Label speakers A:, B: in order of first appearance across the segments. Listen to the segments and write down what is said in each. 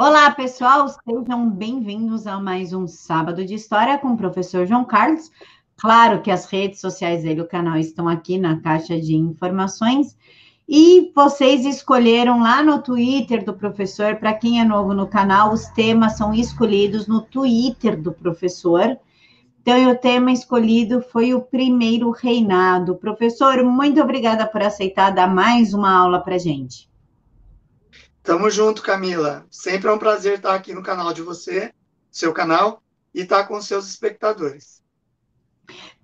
A: Olá, pessoal, sejam bem-vindos a mais um Sábado de História com o professor João Carlos. Claro que as redes sociais dele, o canal, estão aqui na caixa de informações. E vocês escolheram lá no Twitter do professor, para quem é novo no canal, os temas são escolhidos no Twitter do professor. Então, o tema escolhido foi o primeiro reinado. Professor, muito obrigada por aceitar dar mais uma aula para gente.
B: Tamo junto, Camila. Sempre é um prazer estar aqui no canal de você, seu canal, e estar com seus espectadores.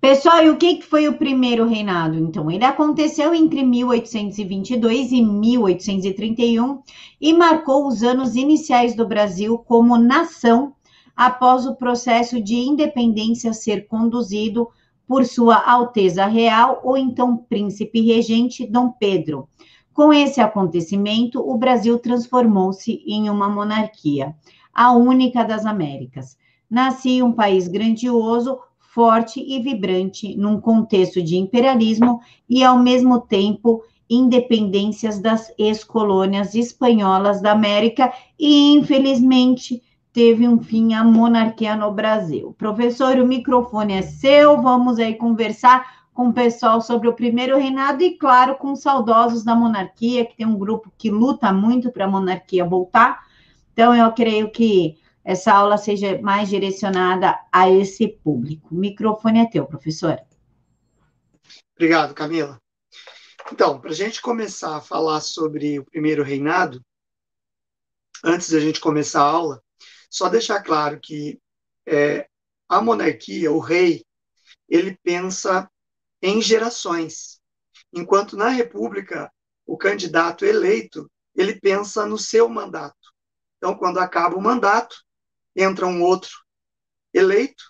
A: Pessoal, e o que foi o primeiro reinado? Então, ele aconteceu entre 1822 e 1831 e marcou os anos iniciais do Brasil como nação após o processo de independência ser conduzido por Sua Alteza Real ou então Príncipe Regente Dom Pedro com esse acontecimento, o Brasil transformou-se em uma monarquia, a única das Américas. Nascia um país grandioso, forte e vibrante, num contexto de imperialismo e, ao mesmo tempo, independências das ex-colônias espanholas da América e, infelizmente, teve um fim a monarquia no Brasil. Professor, o microfone é seu, vamos aí conversar com o pessoal sobre o primeiro reinado e, claro, com os saudosos da monarquia, que tem um grupo que luta muito para a monarquia voltar. Então, eu creio que essa aula seja mais direcionada a esse público. O microfone é teu, professor.
B: Obrigado, Camila. Então, para a gente começar a falar sobre o primeiro reinado, antes da gente começar a aula, só deixar claro que é, a monarquia, o rei, ele pensa em gerações. Enquanto na República, o candidato eleito, ele pensa no seu mandato. Então, quando acaba o mandato, entra um outro eleito,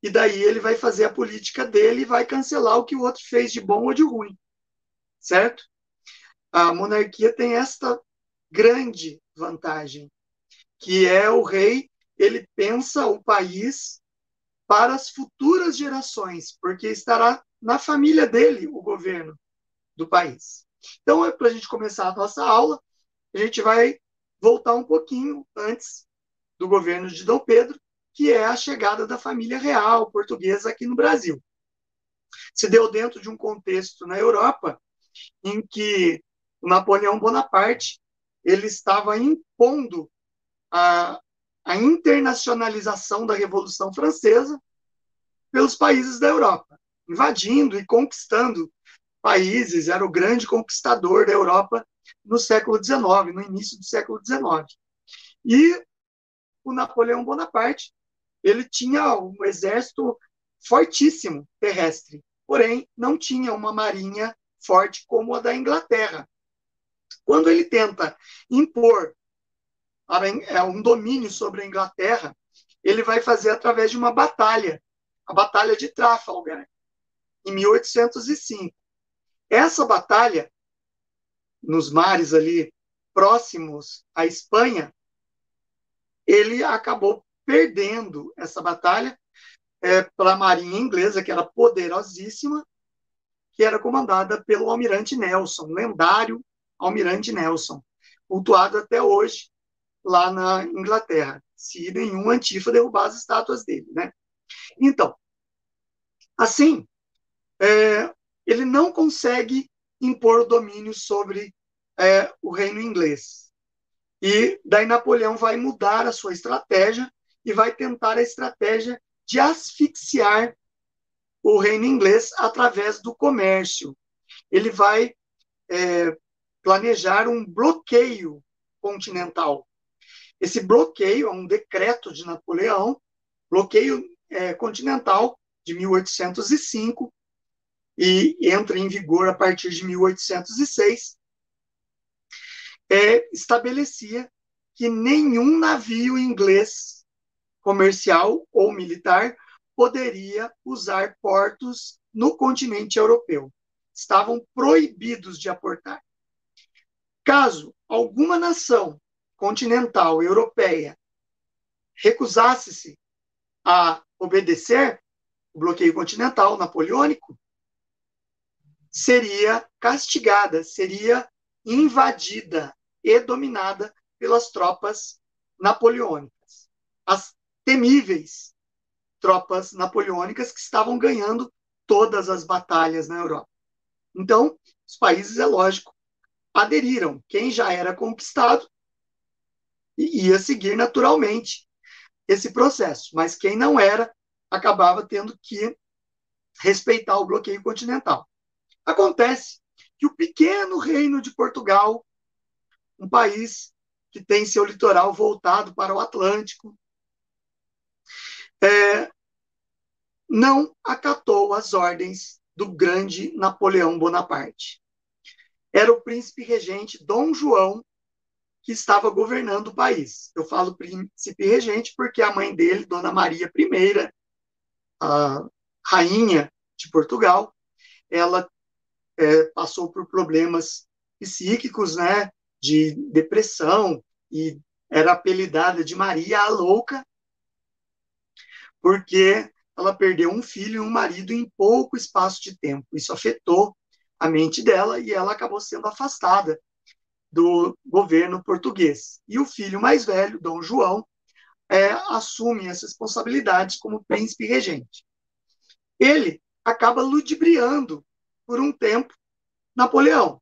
B: e daí ele vai fazer a política dele e vai cancelar o que o outro fez de bom ou de ruim. Certo? A monarquia tem esta grande vantagem, que é o rei, ele pensa o país para as futuras gerações, porque estará na família dele o governo do país. Então, é para a gente começar a nossa aula, a gente vai voltar um pouquinho antes do governo de Dom Pedro, que é a chegada da família real portuguesa aqui no Brasil. Se deu dentro de um contexto na Europa em que Napoleão Bonaparte ele estava impondo a, a internacionalização da Revolução Francesa pelos países da Europa invadindo e conquistando países, era o grande conquistador da Europa no século XIX, no início do século XIX. E o Napoleão Bonaparte, ele tinha um exército fortíssimo terrestre, porém não tinha uma marinha forte como a da Inglaterra. Quando ele tenta impor é, um domínio sobre a Inglaterra, ele vai fazer através de uma batalha, a Batalha de Trafalgar, em 1805. Essa batalha, nos mares ali próximos à Espanha, ele acabou perdendo essa batalha é, marinha inglesa, que era poderosíssima, que era comandada pelo almirante Nelson, lendário almirante Nelson, cultuado até hoje lá na Inglaterra, se nenhum antifa derrubar as estátuas dele, né? Então, assim, é, ele não consegue impor domínio sobre é, o reino inglês. E daí Napoleão vai mudar a sua estratégia e vai tentar a estratégia de asfixiar o reino inglês através do comércio. Ele vai é, planejar um bloqueio continental. Esse bloqueio é um decreto de Napoleão, bloqueio é, continental de 1805, e entra em vigor a partir de 1806, é, estabelecia que nenhum navio inglês comercial ou militar poderia usar portos no continente europeu. Estavam proibidos de aportar. Caso alguma nação continental europeia recusasse-se a obedecer o bloqueio continental napoleônico, seria castigada, seria invadida e dominada pelas tropas napoleônicas, as temíveis tropas napoleônicas que estavam ganhando todas as batalhas na Europa. Então, os países, é lógico, aderiram. Quem já era conquistado ia seguir naturalmente esse processo, mas quem não era acabava tendo que respeitar o bloqueio continental. Acontece que o pequeno reino de Portugal, um país que tem seu litoral voltado para o Atlântico, é, não acatou as ordens do grande Napoleão Bonaparte. Era o príncipe regente Dom João que estava governando o país. Eu falo príncipe regente porque a mãe dele, Dona Maria I, a rainha de Portugal, ela é, passou por problemas psíquicos, né, de depressão e era apelidada de Maria a Louca, porque ela perdeu um filho e um marido em pouco espaço de tempo. Isso afetou a mente dela e ela acabou sendo afastada do governo português. E o filho mais velho, Dom João, é, assume essa responsabilidade como príncipe regente. Ele acaba ludibriando por um tempo Napoleão.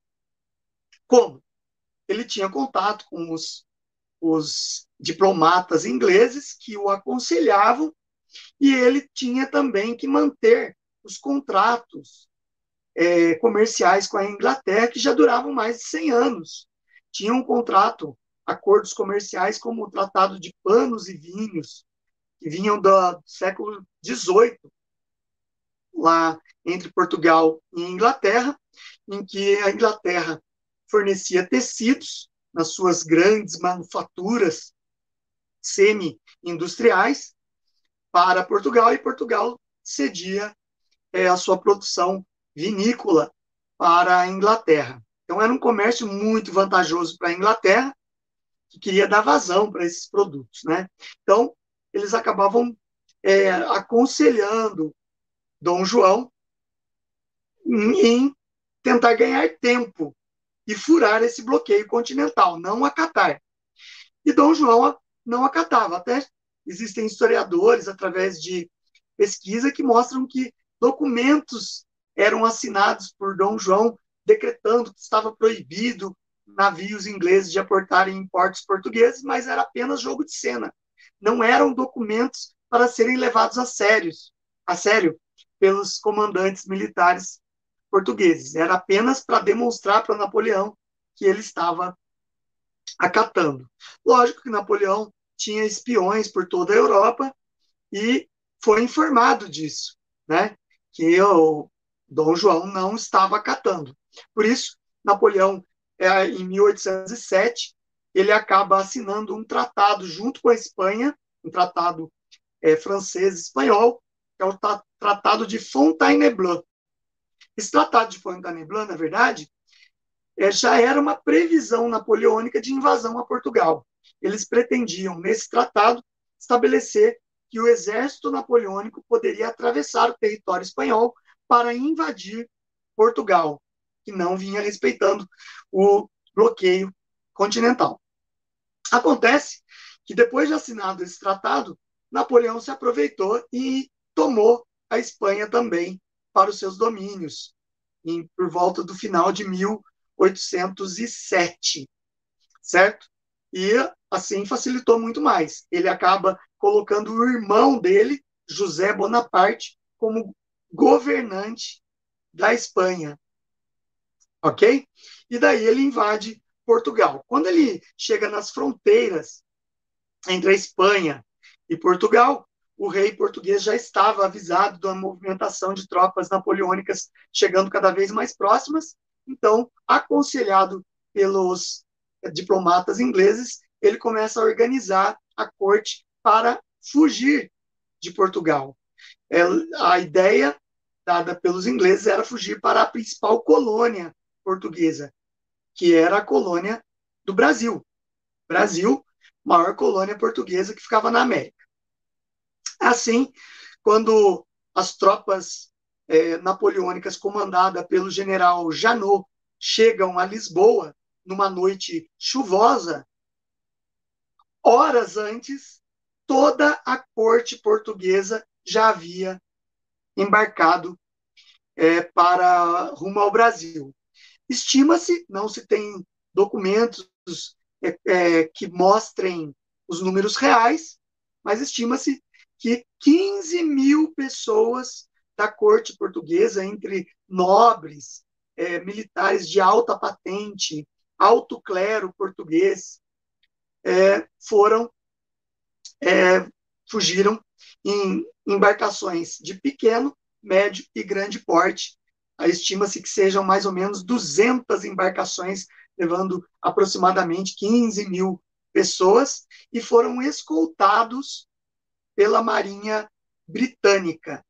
B: Como? Ele tinha contato com os, os diplomatas ingleses que o aconselhavam e ele tinha também que manter os contratos é, comerciais com a Inglaterra, que já duravam mais de 100 anos. Tinha um contrato, acordos comerciais como o Tratado de Panos e Vinhos, que vinham do século XVIII, lá entre Portugal e Inglaterra, em que a Inglaterra fornecia tecidos nas suas grandes manufaturas semi-industriais para Portugal e Portugal cedia é, a sua produção vinícola para a Inglaterra. Então era um comércio muito vantajoso para a Inglaterra, que queria dar vazão para esses produtos, né? Então eles acabavam é, aconselhando Dom João em tentar ganhar tempo e furar esse bloqueio continental, não acatar. E Dom João não acatava, até existem historiadores, através de pesquisa, que mostram que documentos eram assinados por Dom João decretando que estava proibido navios ingleses de aportarem em portos portugueses, mas era apenas jogo de cena. Não eram documentos para serem levados a sérios, a sério pelos comandantes militares portugueses. Era apenas para demonstrar para Napoleão que ele estava acatando. Lógico que Napoleão tinha espiões por toda a Europa e foi informado disso, né? Que o Dom João não estava acatando. Por isso, Napoleão, é, em 1807, ele acaba assinando um tratado junto com a Espanha, um tratado é, francês-espanhol, que é o Tratado de Fontainebleau. Esse Tratado de Fontainebleau, na verdade, é, já era uma previsão napoleônica de invasão a Portugal eles pretendiam, nesse tratado, estabelecer que o exército napoleônico poderia atravessar o território espanhol para invadir Portugal, que não vinha respeitando o bloqueio continental. Acontece que depois de assinado esse tratado, Napoleão se aproveitou e tomou a Espanha também para os seus domínios, em, por volta do final de 1807, certo? E assim facilitou muito mais. Ele acaba colocando o irmão dele, José Bonaparte, como governante da Espanha. Ok? E daí ele invade Portugal. Quando ele chega nas fronteiras entre a Espanha e Portugal, o rei português já estava avisado da movimentação de tropas napoleônicas chegando cada vez mais próximas. Então, aconselhado pelos diplomatas ingleses, ele começa a organizar a corte para fugir de Portugal. É, a ideia dada pelos ingleses era fugir para a principal colônia portuguesa, que era a colônia do Brasil. Brasil, maior colônia portuguesa que ficava na América. Assim, quando as tropas é, napoleônicas comandadas pelo general Janot chegam a Lisboa, numa noite chuvosa, horas antes, toda a corte portuguesa já havia embarcado é, para rumo ao Brasil. Estima-se, não se tem documentos é, que mostrem os números reais, mas estima-se que 15 mil pessoas da corte portuguesa, entre nobres, é, militares de alta patente, alto clero português, é, foram, é, fugiram em embarcações de pequeno, médio e grande porte. Estima-se que sejam mais ou menos 200 embarcações, levando aproximadamente 15 mil pessoas, e foram escoltados pela Marinha Britânica,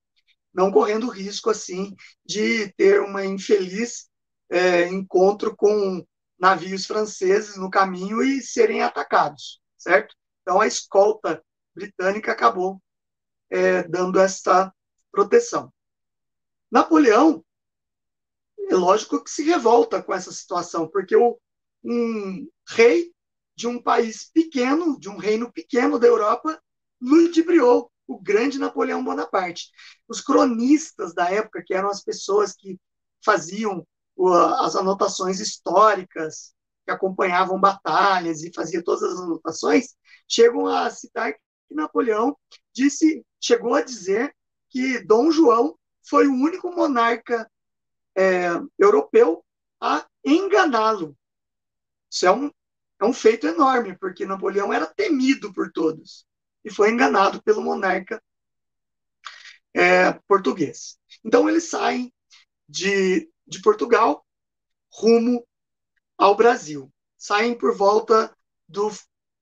B: não correndo risco, assim, de ter uma infeliz é, encontro com navios franceses no caminho e serem atacados, certo? Então, a escolta britânica acabou é, dando essa proteção. Napoleão, é lógico que se revolta com essa situação, porque o, um rei de um país pequeno, de um reino pequeno da Europa, ludibriou o grande Napoleão Bonaparte. Os cronistas da época, que eram as pessoas que faziam as anotações históricas, que acompanhavam batalhas e faziam todas as anotações, chegam a citar que Napoleão disse, chegou a dizer que Dom João foi o único monarca é, europeu a enganá-lo. Isso é um, é um feito enorme, porque Napoleão era temido por todos e foi enganado pelo monarca é, português. Então eles saem de, de Portugal rumo ao Brasil. Saem por volta do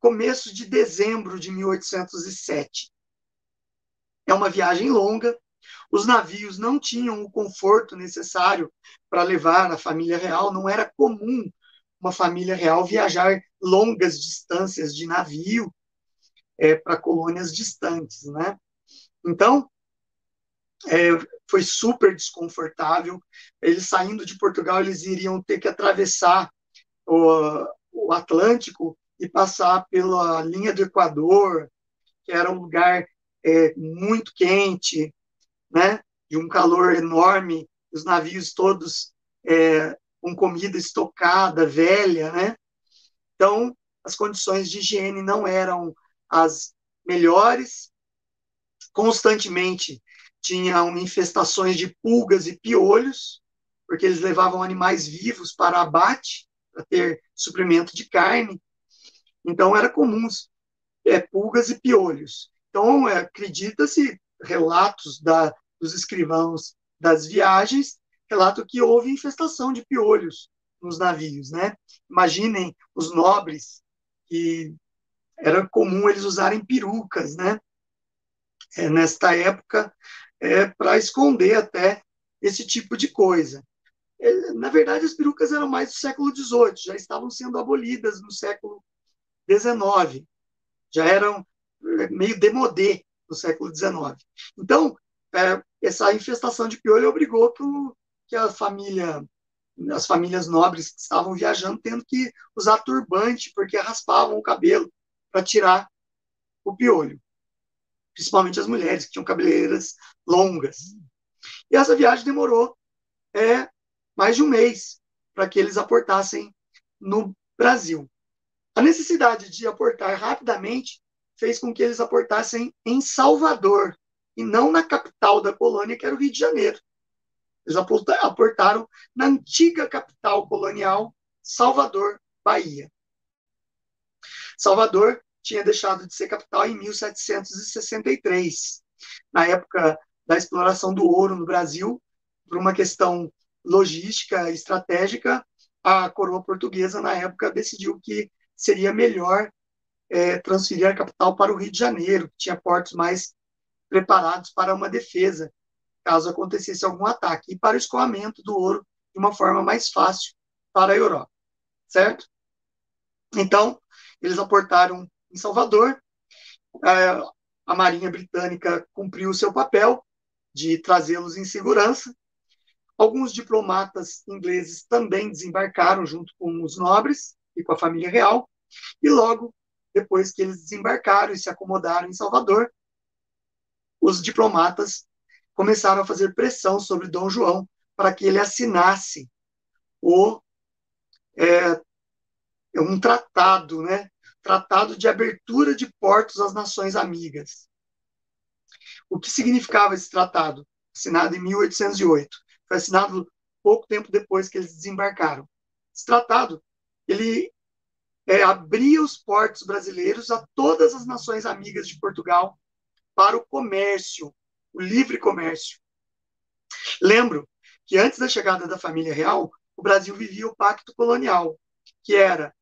B: começo de dezembro de 1807. É uma viagem longa. Os navios não tinham o conforto necessário para levar a família real. Não era comum uma família real viajar longas distâncias de navio é, para colônias distantes, né? Então, é, foi super desconfortável. Eles saindo de Portugal, eles iriam ter que atravessar o, o Atlântico e passar pela linha do Equador, que era um lugar é, muito quente, né? De um calor enorme, os navios todos é, com comida estocada, velha, né? Então, as condições de higiene não eram as melhores. Constantemente tinham infestações de pulgas e piolhos, porque eles levavam animais vivos para abate, para ter suprimento de carne. Então, era comum é, pulgas e piolhos. Então, é, acredita-se, relatos da, dos escrivãos das viagens, relato que houve infestação de piolhos nos navios, né? Imaginem os nobres que era comum eles usarem perucas, né? É, nesta época, é, para esconder até esse tipo de coisa. É, na verdade, as perucas eram mais do século XVIII, já estavam sendo abolidas no século XIX, já eram é, meio demodé no século XIX. Então, é, essa infestação de piolho obrigou que, o, que a família as famílias nobres que estavam viajando tendo que usar turbante porque raspavam o cabelo para tirar o piolho. Principalmente as mulheres, que tinham cabeleireiras longas. E essa viagem demorou é, mais de um mês para que eles aportassem no Brasil. A necessidade de aportar rapidamente fez com que eles aportassem em Salvador, e não na capital da colônia, que era o Rio de Janeiro. Eles aportaram na antiga capital colonial, Salvador, Bahia. Salvador tinha deixado de ser capital em 1763, na época da exploração do ouro no Brasil, por uma questão logística estratégica, a coroa portuguesa, na época, decidiu que seria melhor é, transferir a capital para o Rio de Janeiro, que tinha portos mais preparados para uma defesa, caso acontecesse algum ataque, e para o escoamento do ouro de uma forma mais fácil para a Europa, certo? Então, eles aportaram em Salvador. A Marinha Britânica cumpriu o seu papel de trazê-los em segurança. Alguns diplomatas ingleses também desembarcaram junto com os nobres e com a família real, e logo depois que eles desembarcaram e se acomodaram em Salvador, os diplomatas começaram a fazer pressão sobre Dom João para que ele assinasse o é, um tratado, né? Tratado de abertura de portos às nações amigas. O que significava esse tratado? Assinado em 1808. Foi assinado pouco tempo depois que eles desembarcaram. Esse tratado, ele é, abria os portos brasileiros a todas as nações amigas de Portugal para o comércio, o livre comércio. Lembro que antes da chegada da família real, o Brasil vivia o pacto colonial, que era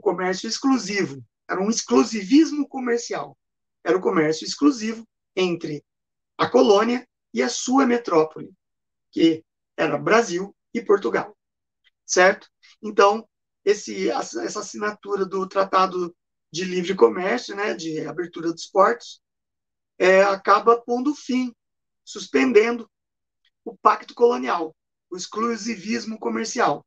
B: o comércio exclusivo, era um exclusivismo comercial. Era o comércio exclusivo entre a colônia e a sua metrópole, que era Brasil e Portugal. Certo? Então, esse, essa assinatura do Tratado de Livre Comércio, né, de abertura dos portos, é, acaba pondo fim, suspendendo o pacto colonial, o exclusivismo comercial.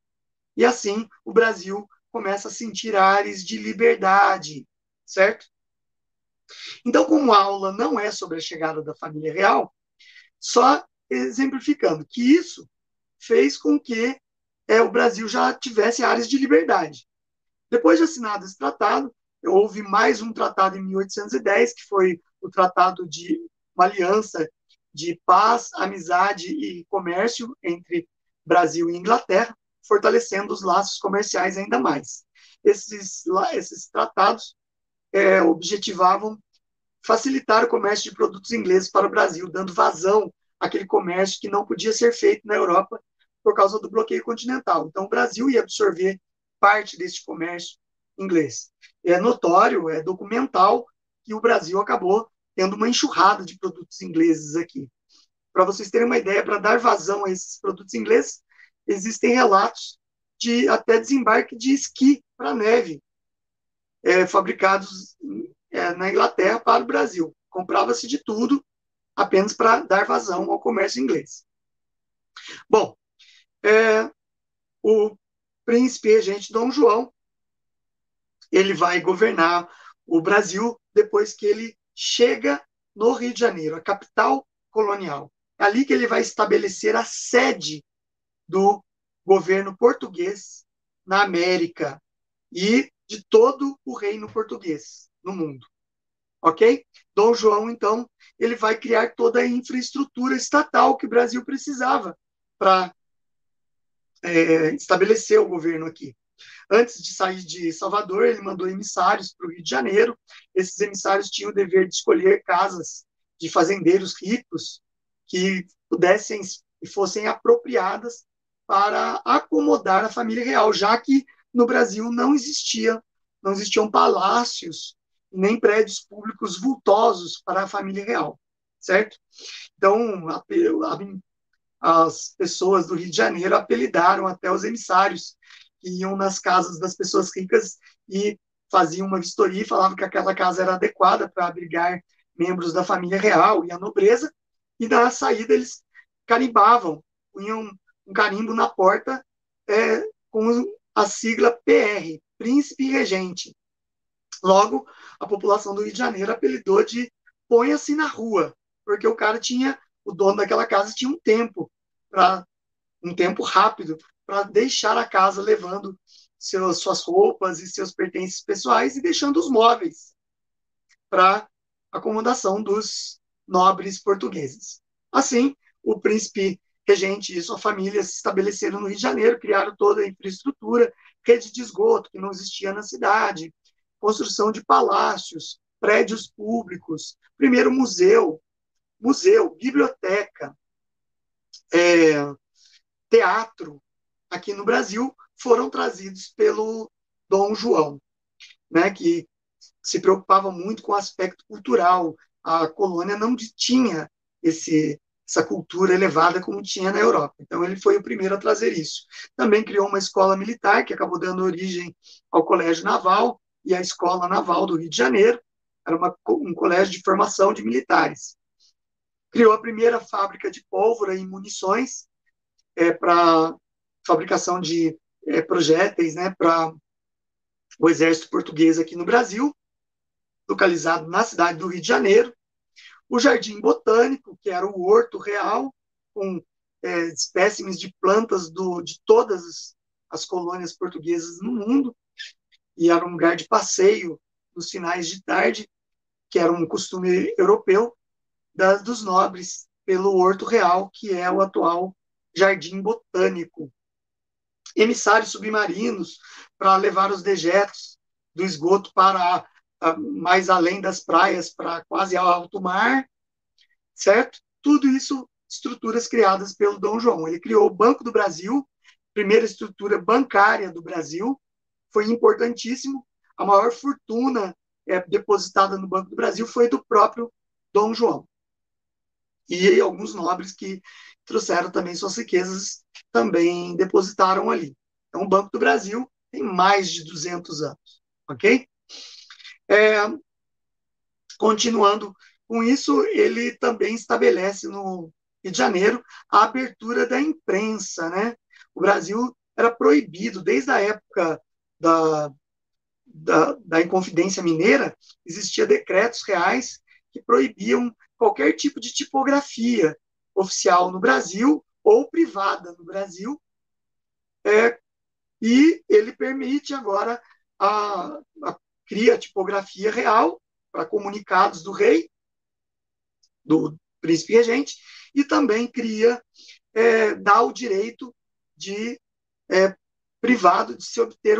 B: E assim o Brasil começa a sentir ares de liberdade, certo? Então, como a aula não é sobre a chegada da família real, só exemplificando que isso fez com que é, o Brasil já tivesse áreas de liberdade. Depois de assinado esse tratado, houve mais um tratado em 1810, que foi o Tratado de uma Aliança de Paz, Amizade e Comércio entre Brasil e Inglaterra, fortalecendo os laços comerciais ainda mais. Esses, esses tratados é, objetivavam facilitar o comércio de produtos ingleses para o Brasil, dando vazão àquele comércio que não podia ser feito na Europa por causa do bloqueio continental. Então, o Brasil ia absorver parte desse comércio inglês. É notório, é documental que o Brasil acabou tendo uma enxurrada de produtos ingleses aqui. Para vocês terem uma ideia, para dar vazão a esses produtos ingleses, existem relatos de até desembarque de esqui para neve, é, fabricados é, na Inglaterra para o Brasil. Comprava-se de tudo apenas para dar vazão ao comércio inglês. Bom, é, o príncipe regente Dom João, ele vai governar o Brasil depois que ele chega no Rio de Janeiro, a capital colonial. É ali que ele vai estabelecer a sede do governo português na América e de todo o reino português no mundo. Ok? Dom João, então, ele vai criar toda a infraestrutura estatal que o Brasil precisava para é, estabelecer o governo aqui. Antes de sair de Salvador, ele mandou emissários para o Rio de Janeiro. Esses emissários tinham o dever de escolher casas de fazendeiros ricos que pudessem e fossem apropriadas para acomodar a família real, já que no Brasil não existia, não existiam palácios nem prédios públicos vultosos para a família real, certo? Então, a, a, as pessoas do Rio de Janeiro apelidaram até os emissários que iam nas casas das pessoas ricas e faziam uma vistoria e falavam que aquela casa era adequada para abrigar membros da família real e a nobreza, e na saída eles carimbavam, punham um carimbo na porta é, com a sigla PR, Príncipe Regente. Logo, a população do Rio de Janeiro apelidou de Ponha-se na rua, porque o cara tinha, o dono daquela casa tinha um tempo, para um tempo rápido, para deixar a casa levando seus, suas roupas e seus pertences pessoais e deixando os móveis para acomodação dos nobres portugueses. Assim, o príncipe regente e sua família se estabeleceram no Rio de Janeiro, criaram toda a infraestrutura, rede de esgoto que não existia na cidade, construção de palácios, prédios públicos, primeiro museu, museu, biblioteca, é, teatro, aqui no Brasil foram trazidos pelo Dom João, né, que se preocupava muito com o aspecto cultural. A colônia não tinha esse, essa cultura elevada como tinha na Europa. Então, ele foi o primeiro a trazer isso. Também criou uma escola militar, que acabou dando origem ao Colégio Naval e à Escola Naval do Rio de Janeiro. Era uma, um colégio de formação de militares. Criou a primeira fábrica de pólvora e munições é, para fabricação de é, projéteis né, para o exército português aqui no Brasil. localizado na cidade do Rio de Janeiro, o Jardim Botânico, que era o Horto Real, com é, espécimes de plantas do, de todas as colônias portuguesas no mundo, e era um lugar de passeio nos finais de tarde, que era um costume europeu da, dos nobres, pelo Horto Real, que é o atual Jardim Botânico. Emissários submarinos para levar os dejetos do esgoto para mais além das praias, para quase alto mar, certo? Tudo isso estruturas criadas pelo Dom João. Ele criou o Banco do Brasil, primeira estrutura bancária do Brasil, foi importantíssimo. A maior fortuna é, depositada no Banco do Brasil foi do próprio Dom João. E alguns nobres que trouxeram também suas riquezas também depositaram ali. Então, o Banco do Brasil tem mais de 200 anos, ok? É, continuando com isso, ele também estabelece no Rio de Janeiro a abertura da imprensa, né? O Brasil era proibido desde a época da, da, da Inconfidência Mineira, existia decretos reais que proibiam qualquer tipo de tipografia oficial no Brasil ou privada no Brasil, é, e ele permite agora a, a cria a tipografia real para comunicados do rei, do príncipe regente, e também cria, é, dá o direito de é, privado de se obter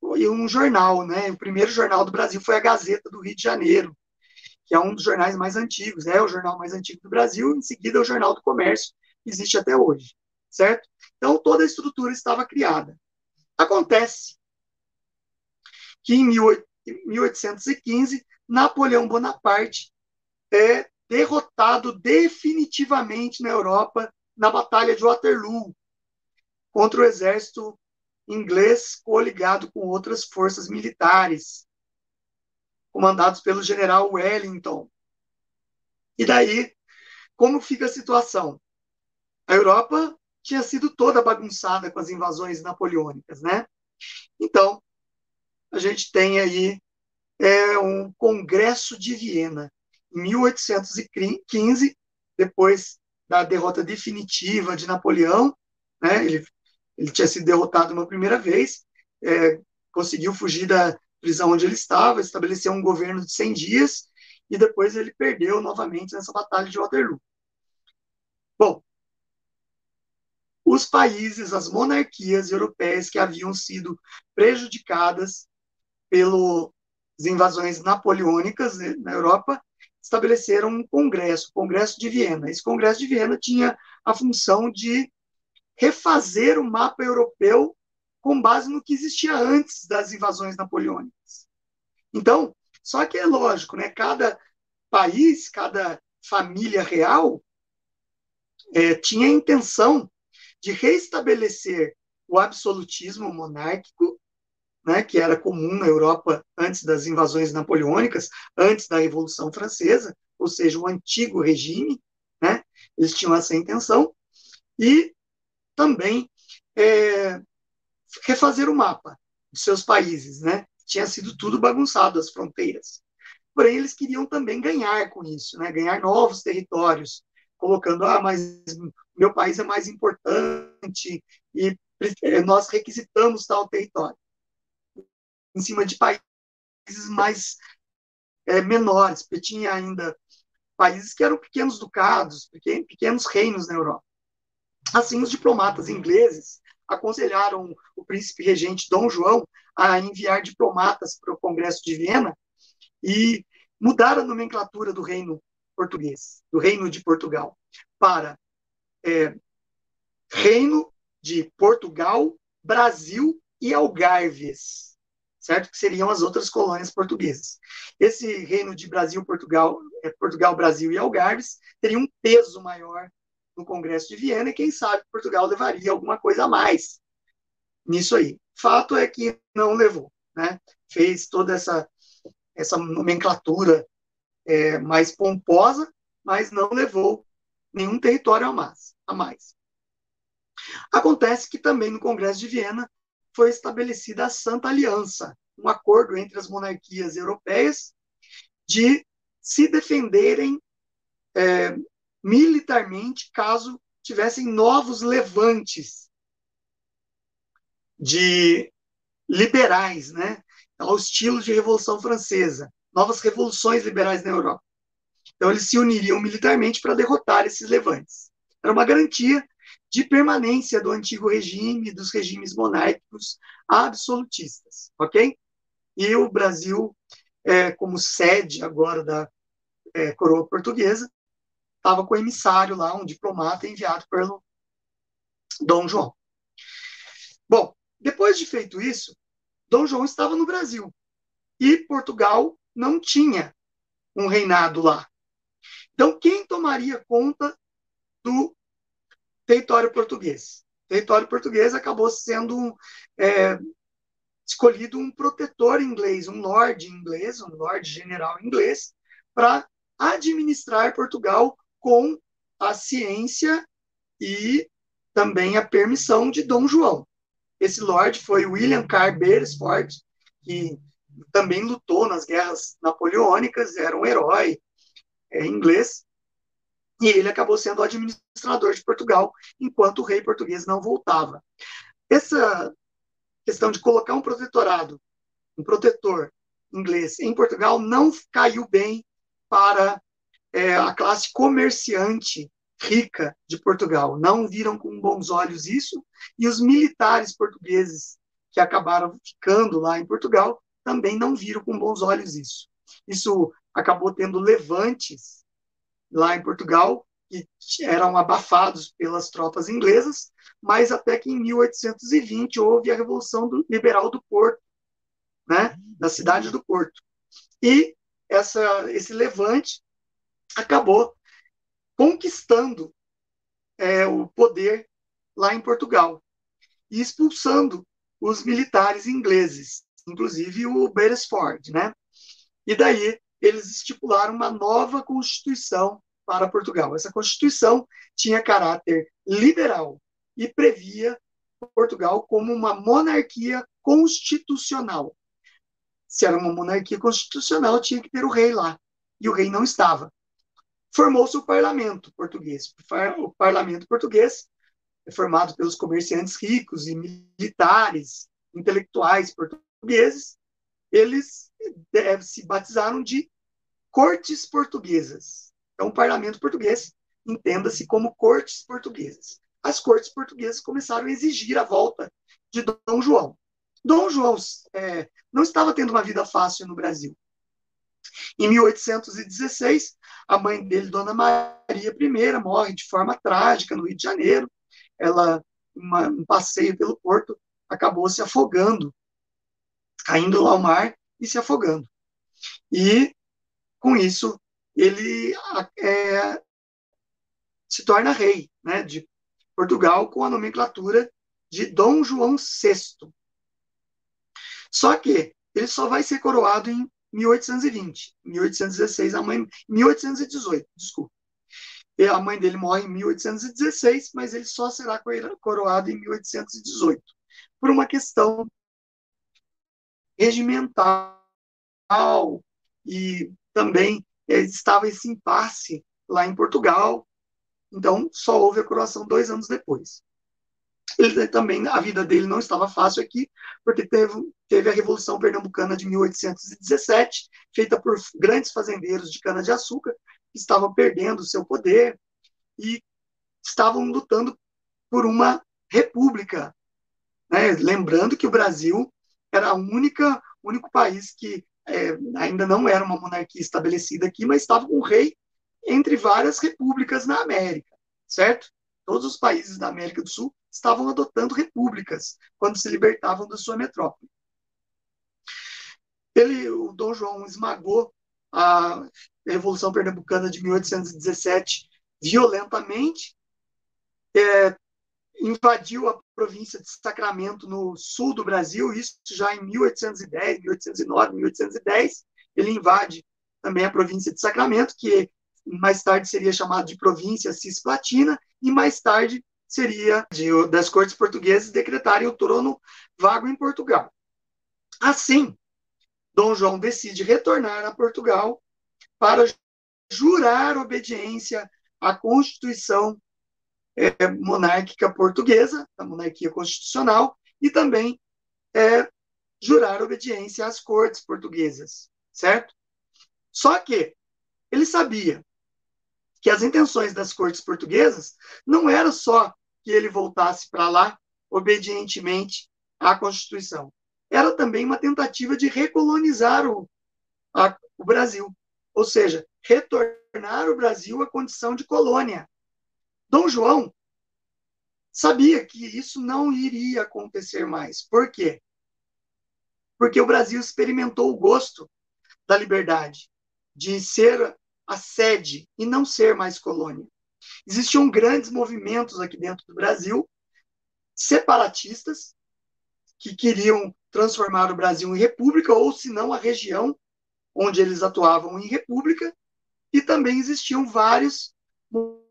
B: um jornal, né? O primeiro jornal do Brasil foi a Gazeta do Rio de Janeiro, que é um dos jornais mais antigos, é o jornal mais antigo do Brasil, em seguida é o Jornal do Comércio, que existe até hoje, certo? Então toda a estrutura estava criada. Acontece que em 1815 Napoleão Bonaparte é derrotado definitivamente na Europa na Batalha de Waterloo contra o exército inglês coligado com outras forças militares, comandados pelo general Wellington. E daí, como fica a situação? A Europa tinha sido toda bagunçada com as invasões napoleônicas, né? Então, a gente tem aí é, um Congresso de Viena, em 1815, depois da derrota definitiva de Napoleão, né? Ele ele tinha sido derrotado uma primeira vez, é, conseguiu fugir da prisão onde ele estava, estabeleceu um governo de 100 dias, e depois ele perdeu novamente nessa batalha de Waterloo. Bom, os países, as monarquias europeias que haviam sido prejudicadas pelas invasões napoleônicas né, na Europa, estabeleceram um congresso, o Congresso de Viena. Esse Congresso de Viena tinha a função de refazer o mapa europeu com base no que existia antes das invasões napoleônicas. Então, só que é lógico, né? Cada país, cada família real é, tinha a intenção de restabelecer o absolutismo monárquico, né, que era comum na Europa antes das invasões napoleônicas, antes da Revolução Francesa, ou seja, o antigo regime, né, eles tinham essa intenção, e também é, refazer o mapa de seus países, né? Tinha sido tudo bagunçado as fronteiras. Porém, eles queriam também ganhar com isso, né? Ganhar novos territórios, colocando, ah, mas meu país é mais importante e é, nós requisitamos tal território. Em cima de países mais é, menores, porque tinha ainda países que eram pequenos ducados, pequenos reinos na Europa. Assim, os diplomatas ingleses aconselharam o príncipe regente Dom João a enviar diplomatas para o Congresso de Viena e mudar a nomenclatura do reino português, do reino de Portugal, para é, Reino de Portugal, Brasil e Algarves, certo? Que seriam as outras colônias portuguesas. Esse reino de Brasil, Portugal, é, Portugal, Brasil e Algarves teria um peso maior no Congresso de Viena, e quem sabe Portugal levaria alguma coisa a mais nisso aí. Fato é que não levou, né? Fez toda essa, essa nomenclatura é, mais pomposa, mas não levou nenhum território a mais, a mais. Acontece que também no Congresso de Viena foi estabelecida a Santa Aliança, um acordo entre as monarquias europeias de se defenderem é, militarmente caso tivessem novos levantes de liberais, né, ao estilo de Revolução Francesa, novas revoluções liberais na Europa. Então, eles se uniriam militarmente para derrotar esses levantes. Era uma garantia de permanência do antigo regime, dos regimes monárquicos absolutistas, ok? E o Brasil, é, como sede agora da é, coroa portuguesa, estava com o emissário lá, um diplomata enviado pelo Dom João. Bom, depois de feito isso, Dom João estava no Brasil e Portugal não tinha um reinado lá. Então, quem tomaria conta do território português? O território português acabou sendo é, escolhido um protetor inglês, um lord inglês, um lord general inglês, para administrar Portugal com a ciência e também a permissão de Dom João. Esse lord foi William Carr Beresford, que também lutou nas guerras napoleônicas, era um herói é, inglês, e ele acabou sendo administrador de Portugal, enquanto o rei português não voltava. Essa questão de colocar um protetorado, um protetor inglês em Portugal, não caiu bem para é, a classe comerciante rica de Portugal. Não viram com bons olhos isso, e os militares portugueses que acabaram ficando lá em Portugal também não viram com bons olhos isso. Isso acabou tendo levantes lá em Portugal, que eram abafados pelas tropas inglesas, mas até que em 1820 houve a Revolução do, Liberal do Porto, né, da cidade do Porto. E essa, esse levante acabou conquistando é, o poder lá em Portugal e expulsando os militares ingleses, inclusive o Beresford, né? E daí eles estipularam uma nova constituição para Portugal. Essa constituição tinha caráter liberal e previa Portugal como uma monarquia constitucional. Se era uma monarquia constitucional, tinha que ter o rei lá. E o rei não estava formou-se o parlamento português. O parlamento português é formado pelos comerciantes ricos e militares, intelectuais portugueses. Eles eh, se batizaram de cortes portuguesas. Então, o parlamento português entenda-se como cortes portuguesas. As cortes portuguesas começaram a exigir a volta de Dom João. Dom João é, não estava tendo uma vida fácil no Brasil. Em 1816, a mãe dele, Dona Maria I, morre de forma trágica no Rio de Janeiro. Ela, uma, um passeio pelo porto, acabou se afogando, caindo ao mar e se afogando. E, com isso, ele é, se torna rei né, de Portugal com a nomenclatura de Dom João VI. Só que ele só vai ser coroado em 1820. 1816, a mãe. 1818, desculpa. A mãe dele morre em 1816, mas ele só será coroado em 1818, por uma questão regimental e também estava esse impasse lá em Portugal. Então, só houve a coroação dois anos depois. Ele também, a vida dele não estava fácil aqui, porque teve, teve a Revolução Pernambucana de 1817, feita por grandes fazendeiros de cana-de-açúcar, que estavam perdendo o seu poder e estavam lutando por uma república. Né? Lembrando que o Brasil era o único país que é, ainda não era uma monarquia estabelecida aqui, mas estava com um rei entre várias repúblicas na América, certo? Todos os países da América do Sul estavam adotando repúblicas quando se libertavam da sua metrópole. Ele, o Dom João esmagou a Revolução Pernambucana de 1817 violentamente, é, invadiu a província de Sacramento no sul do Brasil, isso já em 1810, 1809, 1810. Ele invade também a província de Sacramento, que mais tarde seria chamada de província cisplatina, e mais tarde seria de, das cortes portuguesas decretarem o trono vago em Portugal. Assim, Dom João decide retornar a Portugal para jurar obediência à Constituição é, monárquica portuguesa, a monarquia constitucional, e também é, jurar obediência às cortes portuguesas, certo? Só que ele sabia que as intenções das cortes portuguesas não era só que ele voltasse para lá obedientemente à Constituição. Era também uma tentativa de recolonizar o, a, o Brasil, ou seja, retornar o Brasil à condição de colônia. Dom João sabia que isso não iria acontecer mais. Por quê? Porque o Brasil experimentou o gosto da liberdade, de ser a sede e não ser mais colônia. Existiam grandes movimentos aqui dentro do Brasil, separatistas, que queriam transformar o Brasil em república, ou se não a região onde eles atuavam em república, e também existiam vários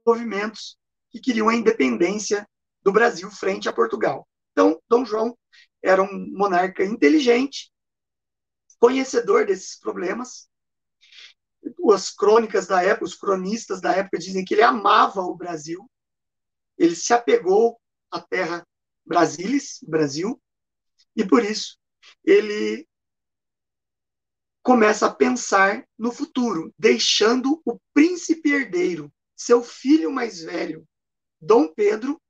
B: movimentos que queriam a independência do Brasil frente a Portugal. Então, Dom João era um monarca inteligente, conhecedor desses problemas. As crônicas da época, os cronistas da época dizem que ele amava o Brasil, ele se apegou à terra Brasilis, Brasil, e por isso ele começa a pensar no futuro, deixando o príncipe herdeiro, seu filho mais velho, Dom Pedro,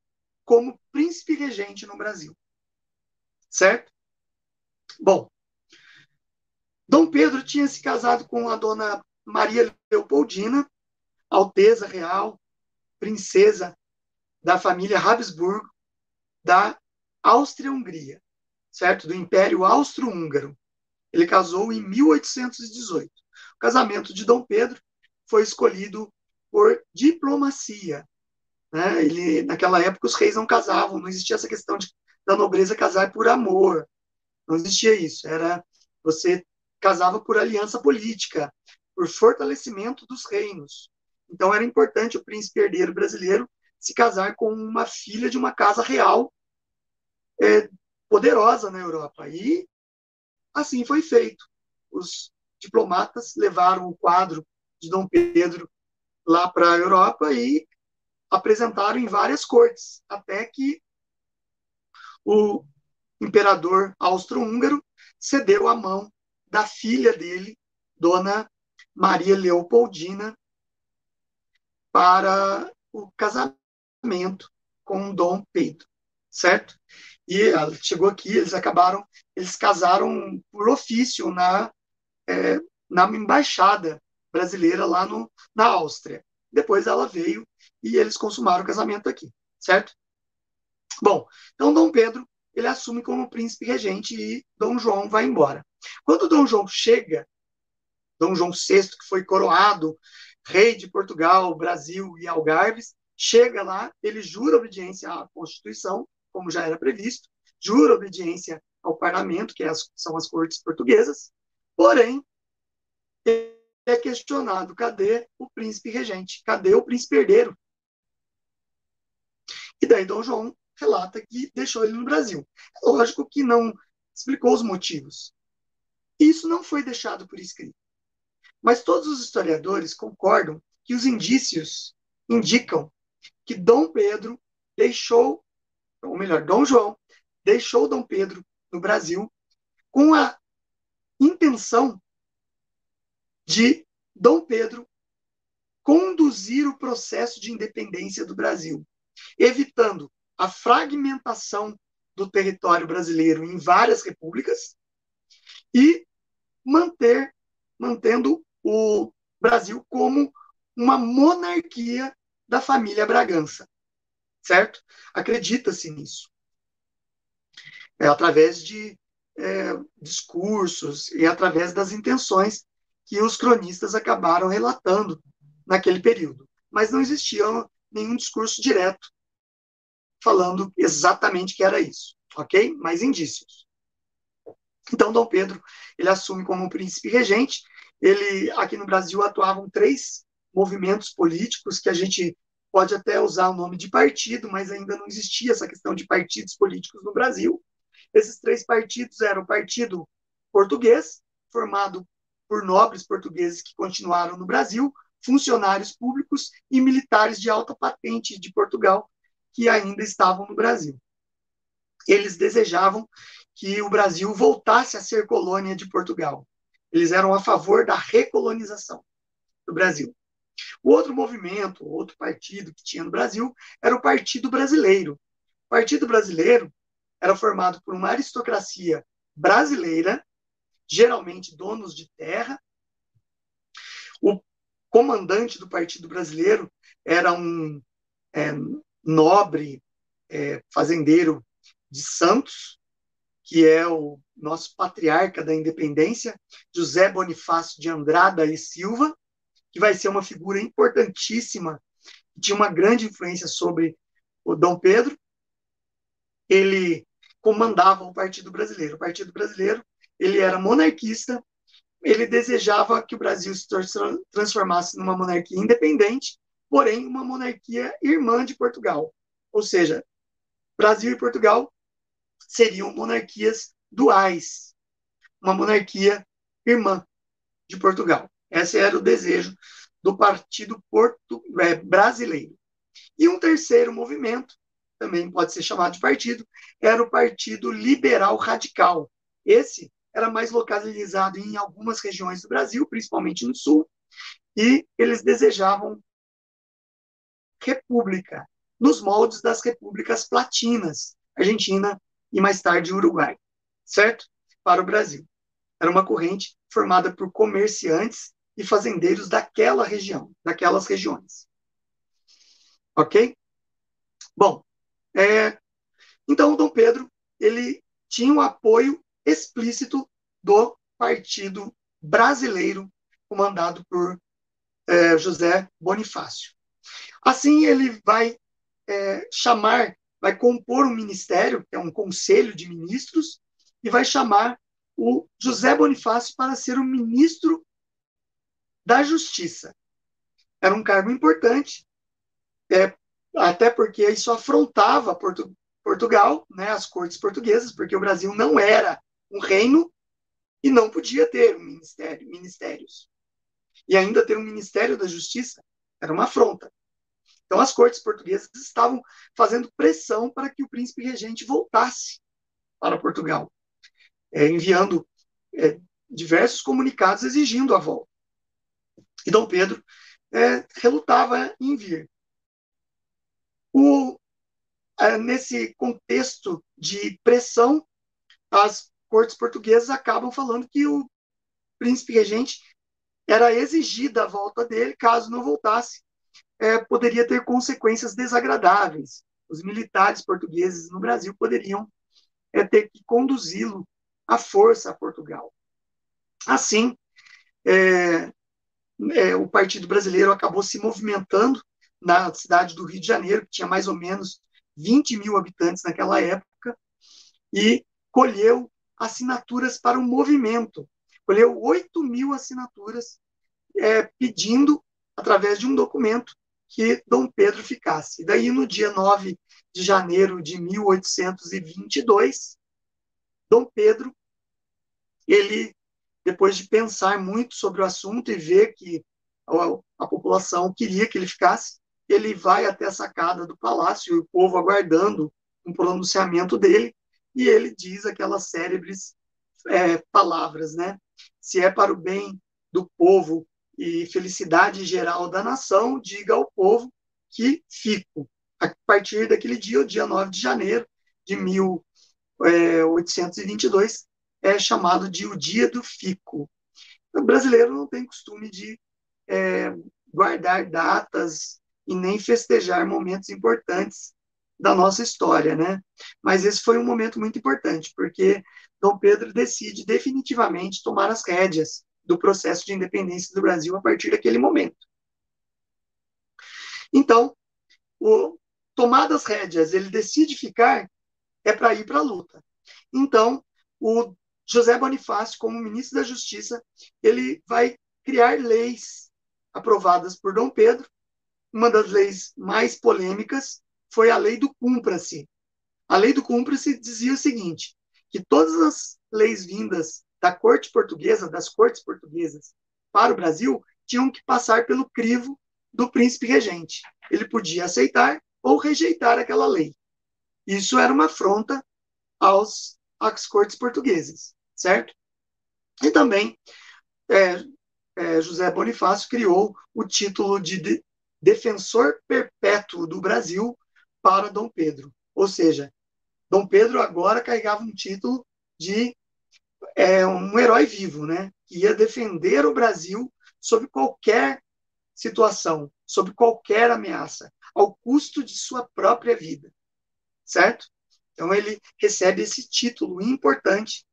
B: como príncipe regente no Brasil. Certo? Bom, Dom Pedro tinha se casado com a dona Maria Leopoldina, Alteza Real, princesa da família Habsburgo da Áustria-Hungria, certo? Do Império Austro-Húngaro. Ele casou em 1818. O casamento de Dom Pedro foi escolhido por diplomacia. Né? Ele, naquela época, os reis não casavam, não existia essa questão de, da nobreza casar por amor. Não existia isso. Era você casava por aliança política, por fortalecimento dos reinos. Então era importante o príncipe herdeiro brasileiro se casar com uma filha de uma casa real é, poderosa na Europa. E assim foi feito. Os diplomatas levaram o quadro de Dom Pedro lá para a Europa e apresentaram em várias cortes, até que o imperador austro-húngaro cedeu a mão da filha dele, Dona Maria Leopoldina, para o casamento com Dom Pedro, certo? E ela chegou aqui, eles acabaram, eles casaram por ofício na, é, na embaixada brasileira lá no, na Áustria. Depois ela veio e eles consumaram o casamento aqui, certo? Bom, então Dom Pedro ele assume como príncipe regente e Dom João vai embora. Quando Dom João chega, Dom João VI, que foi coroado rei de Portugal, Brasil e Algarves, chega lá, ele jura obediência à Constituição, como já era previsto, jura obediência ao parlamento, que é são as cortes portuguesas, porém, é questionado: cadê o príncipe regente? Cadê o príncipe herdeiro? E daí Dom João relata que deixou ele no Brasil. É lógico que não explicou os motivos. Isso não foi deixado por escrito. Mas todos os historiadores concordam que os indícios indicam que Dom Pedro deixou, ou melhor, Dom João deixou Dom Pedro no Brasil com a intenção de Dom Pedro conduzir o processo de independência do Brasil, evitando a fragmentação do território brasileiro em várias repúblicas e manter mantendo o Brasil como uma monarquia da família Bragança, certo? Acredita-se nisso. É através de é, discursos e através das intenções que os cronistas acabaram relatando naquele período. Mas não existia nenhum discurso direto falando exatamente que era isso, ok? Mais indícios. Então, Dom Pedro, ele assume como príncipe regente. Ele, aqui no Brasil, atuavam três movimentos políticos que a gente pode até usar o nome de partido, mas ainda não existia essa questão de partidos políticos no Brasil. Esses três partidos eram o Partido Português, formado por nobres portugueses que continuaram no Brasil, funcionários públicos e militares de alta patente de Portugal que ainda estavam no Brasil. Eles desejavam que o Brasil voltasse a ser colônia de Portugal. Eles eram a favor da recolonização do Brasil. O outro movimento, outro partido que tinha no Brasil, era o Partido Brasileiro. O Partido Brasileiro era formado por uma aristocracia brasileira, geralmente donos de terra. Comandante do Partido Brasileiro era um é, nobre é, fazendeiro de Santos, que é o nosso patriarca da independência, José Bonifácio de Andrada e Silva, que vai ser uma figura importantíssima, tinha uma grande influência sobre o Dom Pedro. Ele comandava o Partido Brasileiro. O Partido Brasileiro ele era monarquista, ele desejava que o Brasil se transformasse numa monarquia independente, porém uma monarquia irmã de Portugal. Ou seja, Brasil e Portugal seriam monarquias duais, uma monarquia irmã de Portugal. Esse era o desejo do Partido Porto, é, Brasileiro. E um terceiro movimento, também pode ser chamado de partido, era o Partido Liberal Radical. Esse era mais localizado em algumas regiões do Brasil, principalmente no Sul, e eles desejavam república, nos moldes das repúblicas platinas, Argentina e mais tarde Uruguai, certo? Para o Brasil. Era uma corrente formada por comerciantes e fazendeiros daquela região, daquelas regiões. Ok? Bom, é, então Dom Pedro ele tinha o apoio explícito do Partido Brasileiro, comandado por é, José Bonifácio. Assim, ele vai é, chamar, vai compor um ministério, que é um conselho de ministros, e vai chamar o José Bonifácio para ser o ministro da Justiça. Era um cargo importante, é, até porque isso afrontava Portu Portugal, né, as cortes portuguesas, porque o Brasil não era um reino e não podia ter ministério, ministérios. E ainda ter um Ministério da Justiça era uma afronta. Então, as cortes portuguesas estavam fazendo pressão para que o príncipe regente voltasse para Portugal, é, enviando é, diversos comunicados exigindo a volta. E Dom Pedro é, relutava em vir. O, nesse contexto de pressão, as cortes portuguesas acabam falando que o príncipe regente era exigida a volta dele, caso não voltasse, é, poderia ter consequências desagradáveis. Os militares portugueses no Brasil poderiam é, ter que conduzi-lo à força a Portugal. Assim, é, é, o Partido Brasileiro acabou se movimentando na cidade do Rio de Janeiro, que tinha mais ou menos 20 mil habitantes naquela época, e colheu assinaturas para o movimento. Colheu 8 mil assinaturas é, pedindo, através de um documento, que Dom Pedro ficasse. Daí, no dia 9 de janeiro de 1822, Dom Pedro, ele depois de pensar muito sobre o assunto e ver que a, a população queria que ele ficasse, ele vai até a sacada do palácio e o povo aguardando um pronunciamento dele, e ele diz aquelas célebres é, palavras, né? Se é para o bem do povo e felicidade geral da nação, diga ao povo que fico. A partir daquele dia, o dia 9 de janeiro de 1822, é chamado de o Dia do Fico. O brasileiro não tem costume de é, guardar datas e nem festejar momentos importantes da nossa história, né? Mas esse foi um momento muito importante, porque Dom Pedro decide definitivamente tomar as rédeas do processo de independência do Brasil a partir daquele momento. Então, o, tomado as rédeas, ele decide ficar é para ir para a luta. Então, o José Bonifácio, como ministro da Justiça, ele vai criar leis aprovadas por Dom Pedro. Uma das leis mais polêmicas foi a lei do cumpra-se. A lei do cumpra-se dizia o seguinte, que todas as leis vindas da corte portuguesa, das cortes portuguesas para o Brasil, tinham que passar pelo crivo do príncipe regente. Ele podia aceitar ou rejeitar aquela lei. Isso era uma afronta aos, às cortes portuguesas, certo? E também é, é, José Bonifácio criou o título de, de defensor perpétuo do Brasil para Dom Pedro. Ou seja, Dom Pedro agora carregava um título de é, um herói vivo, né? Que ia defender o Brasil sob qualquer situação, sob qualquer ameaça, ao custo de sua própria vida, certo? Então ele recebe esse título importante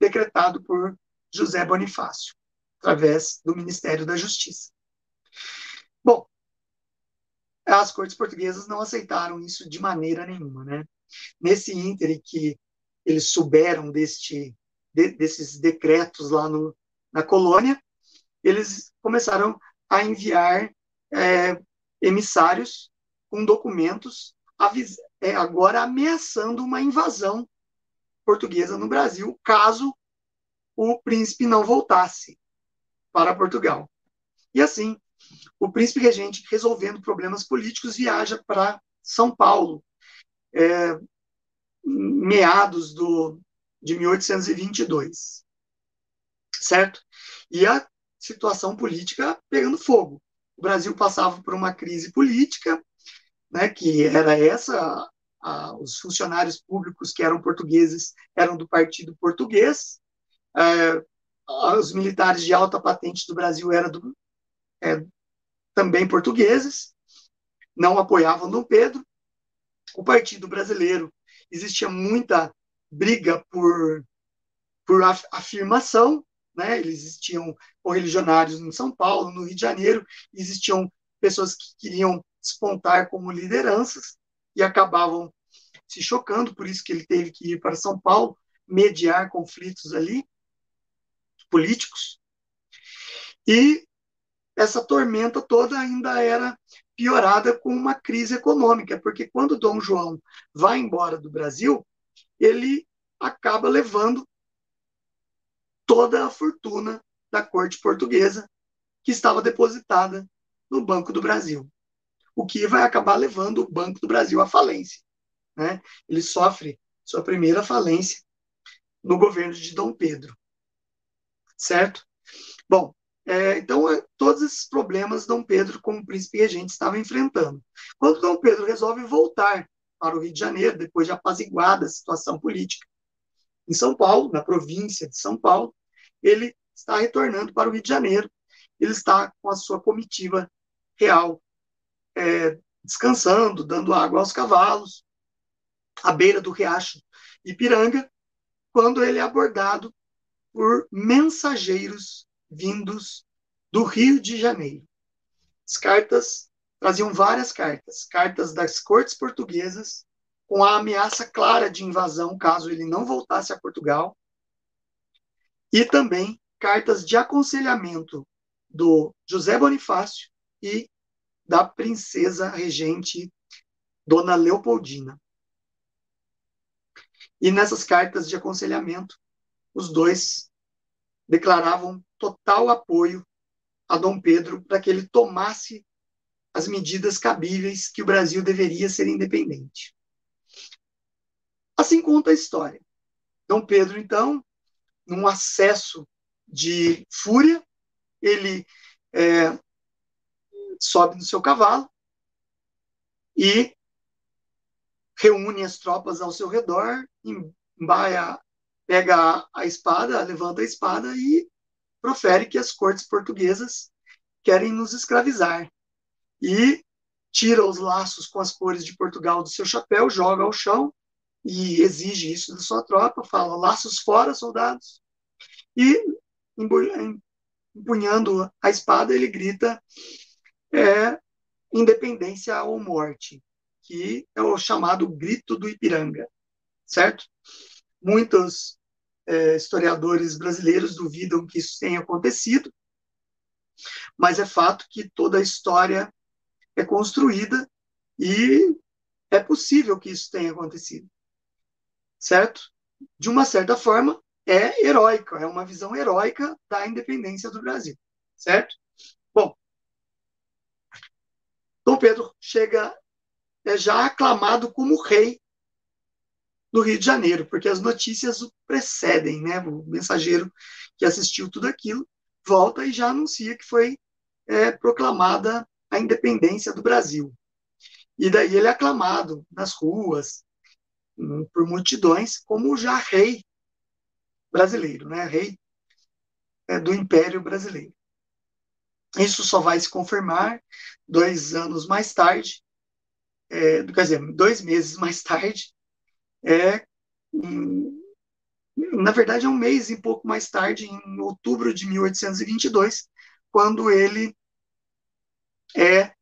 B: decretado por José Bonifácio, através do Ministério da Justiça. Bom, as cortes portuguesas não aceitaram isso de maneira nenhuma, né? Nesse ínter que eles souberam deste, de, desses decretos lá no, na colônia, eles começaram a enviar é, emissários com documentos é, agora ameaçando uma invasão portuguesa no Brasil, caso o príncipe não voltasse para Portugal. E assim, o príncipe regente, resolvendo problemas políticos, viaja para São Paulo, é, meados do, de 1822. Certo? E a situação política pegando fogo. O Brasil passava por uma crise política, né, que era essa, a, os funcionários públicos que eram portugueses eram do partido português, é, os militares de alta patente do Brasil eram do, é, também portugueses, não apoiavam Dom Pedro. O Partido Brasileiro existia muita briga por, por afirmação, né? Eles existiam correligionários em São Paulo, no Rio de Janeiro, existiam pessoas que queriam despontar como lideranças e acabavam se chocando, por isso que ele teve que ir para São Paulo, mediar conflitos ali políticos. E essa tormenta toda ainda era piorada com uma crise econômica, porque quando Dom João vai embora do Brasil, ele acaba levando toda a fortuna da corte portuguesa que estava depositada no Banco do Brasil, o que vai acabar levando o Banco do Brasil à falência. Né? Ele sofre sua primeira falência no governo de Dom Pedro, certo? Bom, é, então é, todos esses problemas Dom Pedro, como príncipe regente, estava enfrentando. Quando Dom Pedro resolve voltar para o Rio de Janeiro, depois de apaziguada a situação política, em São Paulo, na província de São Paulo, ele está retornando para o Rio de Janeiro. Ele está com a sua comitiva real é, descansando, dando água aos cavalos, à beira do riacho Ipiranga, quando ele é abordado por mensageiros vindos do Rio de Janeiro. As cartas traziam várias cartas, cartas das cortes portuguesas com a ameaça clara de invasão caso ele não voltasse a Portugal, e também cartas de aconselhamento do José Bonifácio e da princesa regente Dona Leopoldina. E nessas cartas de aconselhamento, os dois declaravam total apoio a Dom Pedro para que ele tomasse as medidas cabíveis que o Brasil deveria ser independente. Assim conta a história. Dom Pedro, então, num acesso de fúria, ele é, sobe no seu cavalo e reúne as tropas ao seu redor, embaia, pega a espada, levanta a espada e profere que as cortes portuguesas querem nos escravizar. E tira os laços com as cores de Portugal do seu chapéu, joga ao chão e exige isso da sua tropa, fala laços fora, soldados, e empunhando a espada ele grita é, independência ou morte, que é o chamado grito do Ipiranga, certo? Muitos é, historiadores brasileiros duvidam que isso tenha acontecido, mas é fato que toda a história é construída e é possível que isso tenha acontecido certo? De uma certa forma, é heróica, é uma visão heróica da independência do Brasil, certo? Bom, Dom Pedro chega é já aclamado como rei no Rio de Janeiro, porque as notícias o precedem, né? O mensageiro que assistiu tudo aquilo volta e já anuncia que foi é, proclamada a independência do Brasil. E daí ele é aclamado nas ruas, hum, por multidões, como já rei brasileiro, né? Rei é, do Império Brasileiro. Isso só vai se confirmar dois anos mais tarde, é, quer dizer, dois meses mais tarde, é, em, na verdade é um mês e pouco mais tarde, em outubro de 1822, quando ele é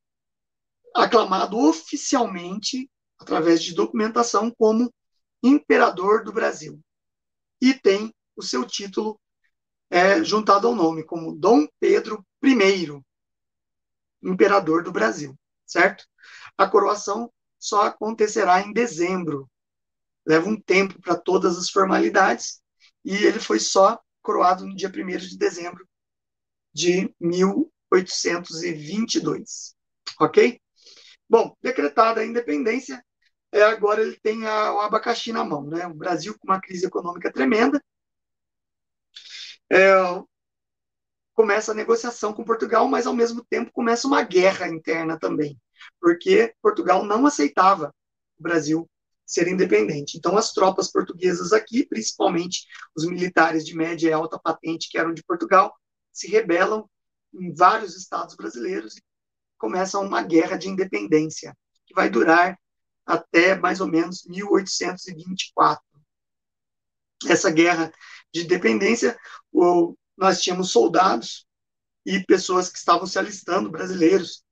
B: aclamado oficialmente, através de documentação, como imperador do Brasil. E tem o seu título é, juntado ao nome, como Dom Pedro I, imperador do Brasil, certo? A coroação só acontecerá em dezembro. Leva um tempo para todas as formalidades e ele foi só coroado no dia 1 de dezembro de 1822. Ok? Bom, decretada a independência, é, agora ele tem a, o abacaxi na mão. Né? O Brasil com uma crise econômica tremenda. É, começa a negociação com Portugal, mas ao mesmo tempo começa uma guerra interna também porque Portugal não aceitava o Brasil ser independente. Então, as tropas portuguesas aqui, principalmente os militares de média e alta patente que eram de Portugal, se rebelam em vários estados brasileiros e começam uma guerra de independência, que vai durar até mais ou menos 1824. Essa guerra de independência, nós tínhamos soldados e pessoas que estavam se alistando, brasileiros,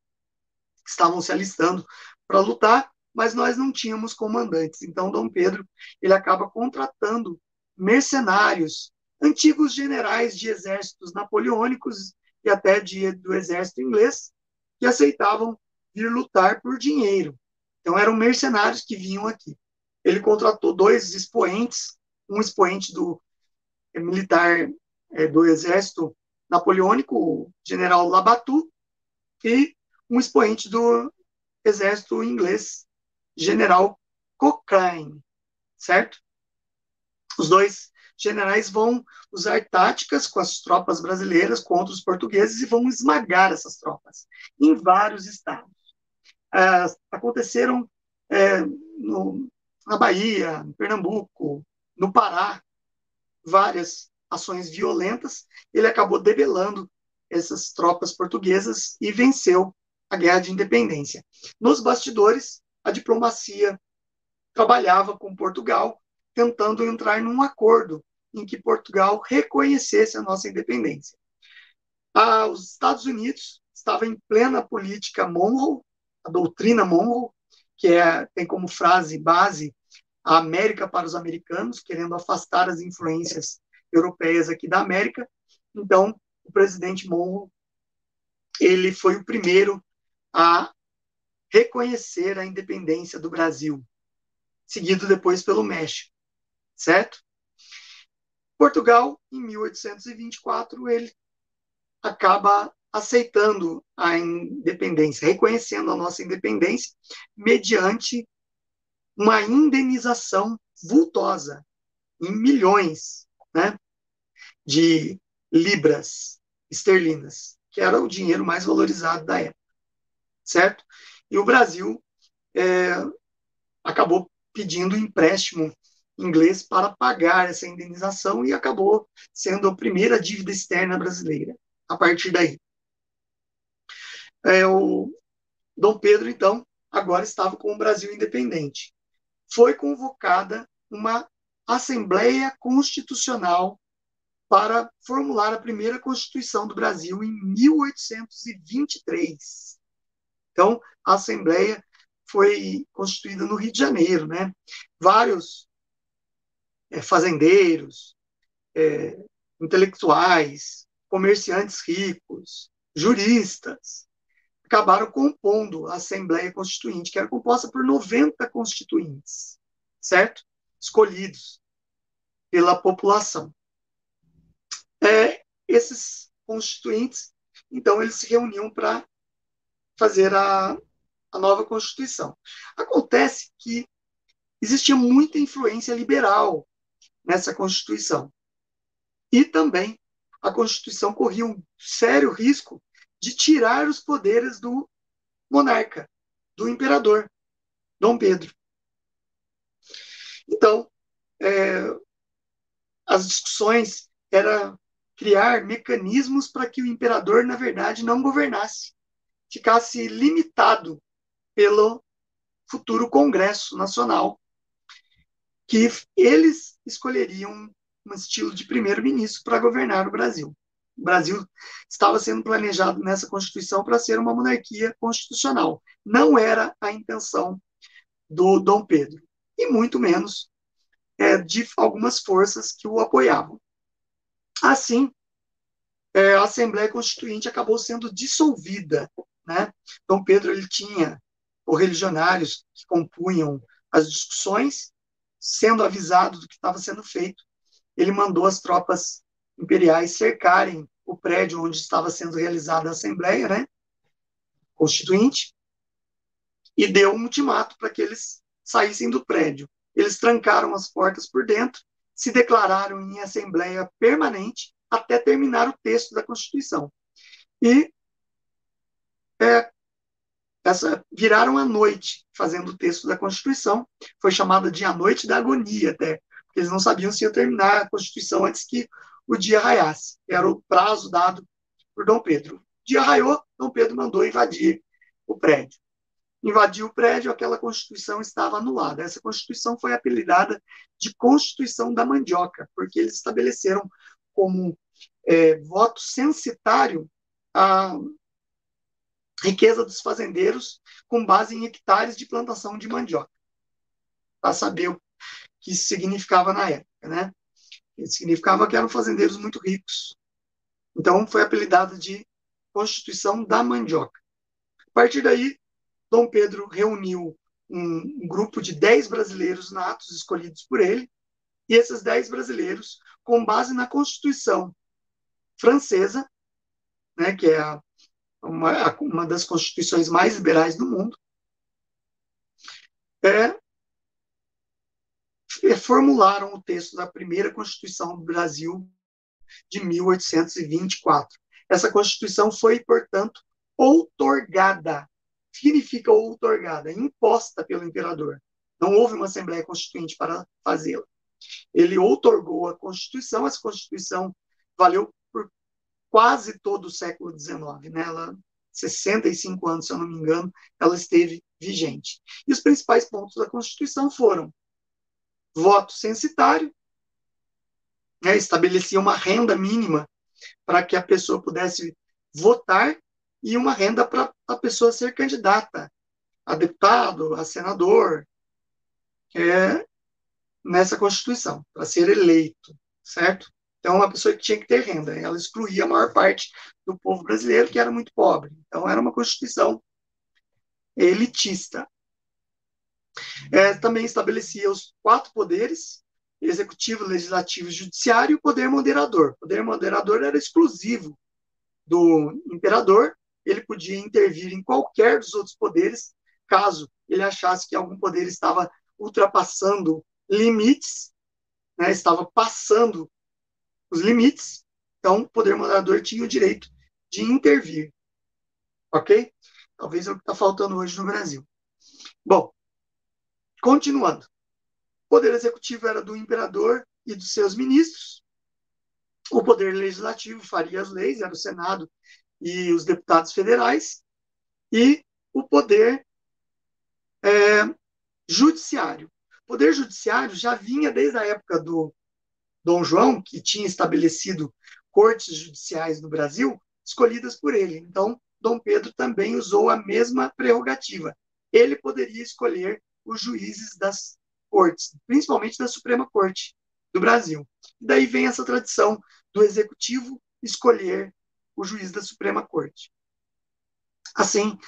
B: que estavam se alistando para lutar, mas nós não tínhamos comandantes. Então, Dom Pedro ele acaba contratando mercenários, antigos generais de exércitos napoleônicos e até de, do exército inglês, que aceitavam vir lutar por dinheiro. Então, eram mercenários que vinham aqui. Ele contratou dois expoentes, um expoente do é, militar é, do exército napoleônico, o general Labatu, e um expoente do exército inglês, general Cochrane, certo? Os dois generais vão usar táticas com as tropas brasileiras contra os portugueses e vão esmagar essas tropas em vários estados. É, aconteceram é, no, na Bahia, no Pernambuco, no Pará, várias ações violentas. Ele acabou debelando essas tropas portuguesas e venceu a guerra de independência. Nos bastidores, a diplomacia trabalhava com Portugal, tentando entrar num acordo em que Portugal reconhecesse a nossa independência. Ah, os Estados Unidos estavam em plena política Monroe, a doutrina Monroe, que é, tem como frase base a América para os americanos, querendo afastar as influências europeias aqui da América. Então, o presidente Monroe ele foi o primeiro a reconhecer a independência do Brasil, seguido depois pelo México, certo? Portugal, em 1824, ele acaba aceitando a independência, reconhecendo a nossa independência, mediante uma indenização vultosa, em milhões né, de libras esterlinas, que era o dinheiro mais valorizado da época certo? E o Brasil é, acabou pedindo empréstimo inglês para pagar essa indenização e acabou sendo a primeira dívida externa brasileira a partir daí. É, o Dom Pedro, então, agora estava com o Brasil independente. Foi convocada uma Assembleia Constitucional para formular a primeira Constituição do Brasil em 1823. Então, a Assembleia foi constituída no Rio de Janeiro, né? Vários é, fazendeiros, é, intelectuais, comerciantes ricos, juristas, acabaram compondo a Assembleia Constituinte, que era composta por 90 constituintes, certo? Escolhidos pela população. é, esses constituintes, então, eles se reuniam para fazer a, a nova Constituição. Acontece que existia muita influência liberal nessa Constituição. E também a Constituição corria um sério risco de tirar os poderes do monarca, do imperador, Dom Pedro. Então, é, as discussões era criar mecanismos para que o imperador, na verdade, não governasse, ficasse limitado pelo futuro Congresso Nacional, que eles escolheriam um estilo de primeiro-ministro para governar o Brasil. O Brasil estava sendo planejado nessa Constituição para ser uma monarquia constitucional. Não era a intenção do Dom Pedro, e muito menos é, de algumas forças que o apoiavam. Assim, é, a Assembleia Constituinte acabou sendo dissolvida. Né? Dom Pedro ele tinha correligionários que compunham as discussões, sendo avisado do que estava sendo feito, ele mandou as tropas imperiais cercarem o prédio onde estava sendo realizada a Assembleia né, Constituinte e deu um ultimato para que eles saíssem do prédio. Eles trancaram as portas por dentro, se declararam em Assembleia Permanente até terminar o texto da Constituição. E é, essa, viraram a noite fazendo o texto da Constituição, foi chamada de a noite da agonia até, porque eles não sabiam se ia terminar a Constituição antes que o dia raiasse, era o prazo dado por Dom Pedro. O dia raiou, Dom Pedro mandou invadir o prédio. Invadiu o prédio, aquela Constituição estava anulada. Essa Constituição foi apelidada de Constituição da Mandioca, porque eles estabeleceram como é, voto censitário a riqueza dos fazendeiros com base em hectares de plantação de mandioca, para saber o que isso significava na época, né? Isso significava que eram fazendeiros muito ricos. Então, foi apelidado de Constituição da Mandioca. A partir daí, Dom Pedro reuniu um, grupo de 10 brasileiros natos escolhidos por ele, e esses 10 brasileiros, com base na Constituição francesa, né, que é a, uma, uma das constituições mais liberais do mundo, é, formularam o texto da primeira Constituição do Brasil de 1824. Essa Constituição foi, portanto, outorgada. Significa outorgada, imposta pelo imperador. Não houve uma Assembleia Constituinte para fazê-la. Ele outorgou a Constituição, essa Constituição valeu quase todo o século XIX. Né? Ela, 65 anos, se eu não me engano, ela esteve vigente. E os principais pontos da Constituição foram voto censitário, né, estabelecia uma renda mínima para que a pessoa pudesse votar e uma renda para a pessoa ser candidata a deputado, a senador, é, nessa Constituição, para ser eleito, certo? Então, uma pessoa que tinha que ter renda, ela excluía a maior parte do povo brasileiro, que era muito pobre. Então, era uma Constituição elitista. É, também estabelecia os quatro poderes, executivo, legislativo e judiciário, e o poder moderador. O poder moderador era exclusivo do imperador, ele podia intervir em qualquer dos outros poderes, caso ele achasse que algum poder estava ultrapassando limites, né, estava passando os limites, então o poder moderador tinha o direito de intervir. Ok? Talvez é o que está faltando hoje no Brasil. Bom, Continuando. O poder executivo era do imperador e dos seus ministros. O poder legislativo faria as leis, era o Senado e os deputados federais. E o poder é, judiciário. O poder judiciário já vinha desde a época do Dom João, que tinha estabelecido cortes judiciais no Brasil, escolhidas por ele. Então, Dom Pedro também usou a mesma prerrogativa. Ele poderia escolher os juízes das cortes, principalmente da Suprema Corte do Brasil. E daí vem essa tradição do executivo escolher o juiz da Suprema Corte. Assim,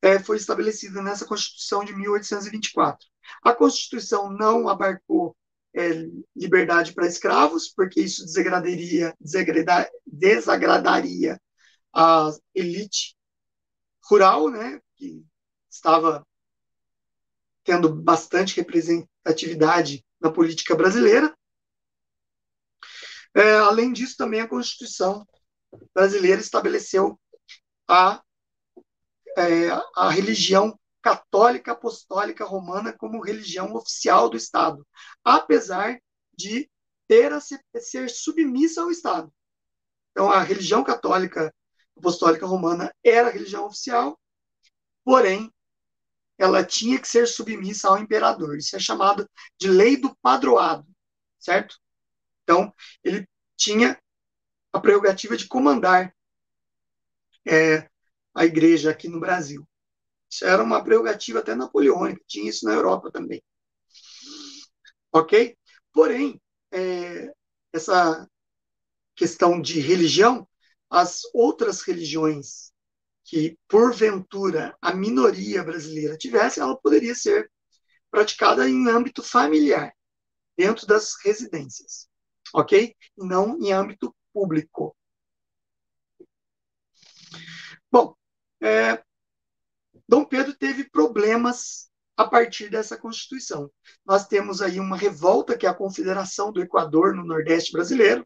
B: é, foi estabelecida nessa Constituição de 1824. A Constituição não abarcou é, liberdade para escravos, porque isso desagradaria, desagradaria, a elite rural, né, que estava tendo bastante representatividade na política brasileira. É, além disso, também a Constituição brasileira estabeleceu a, é, a religião católica apostólica romana como religião oficial do Estado, apesar de ter a ser, submissa ao Estado. Então, a religião católica apostólica romana era a religião oficial, porém, ela tinha que ser submissa ao imperador. Isso é chamado de lei do padroado, certo? Então, ele tinha a prerrogativa de comandar é, a igreja aqui no Brasil. Isso era uma prerrogativa até napoleônica, tinha isso na Europa também. Ok? Porém, é, essa questão de religião, as outras religiões que, porventura, a minoria brasileira tivesse, ela poderia ser praticada em âmbito familiar, dentro das residências, ok? Não em âmbito público. Bom, é, Dom Pedro teve problemas a partir dessa Constituição. Nós temos aí uma revolta, que é a Confederação do Equador no Nordeste brasileiro,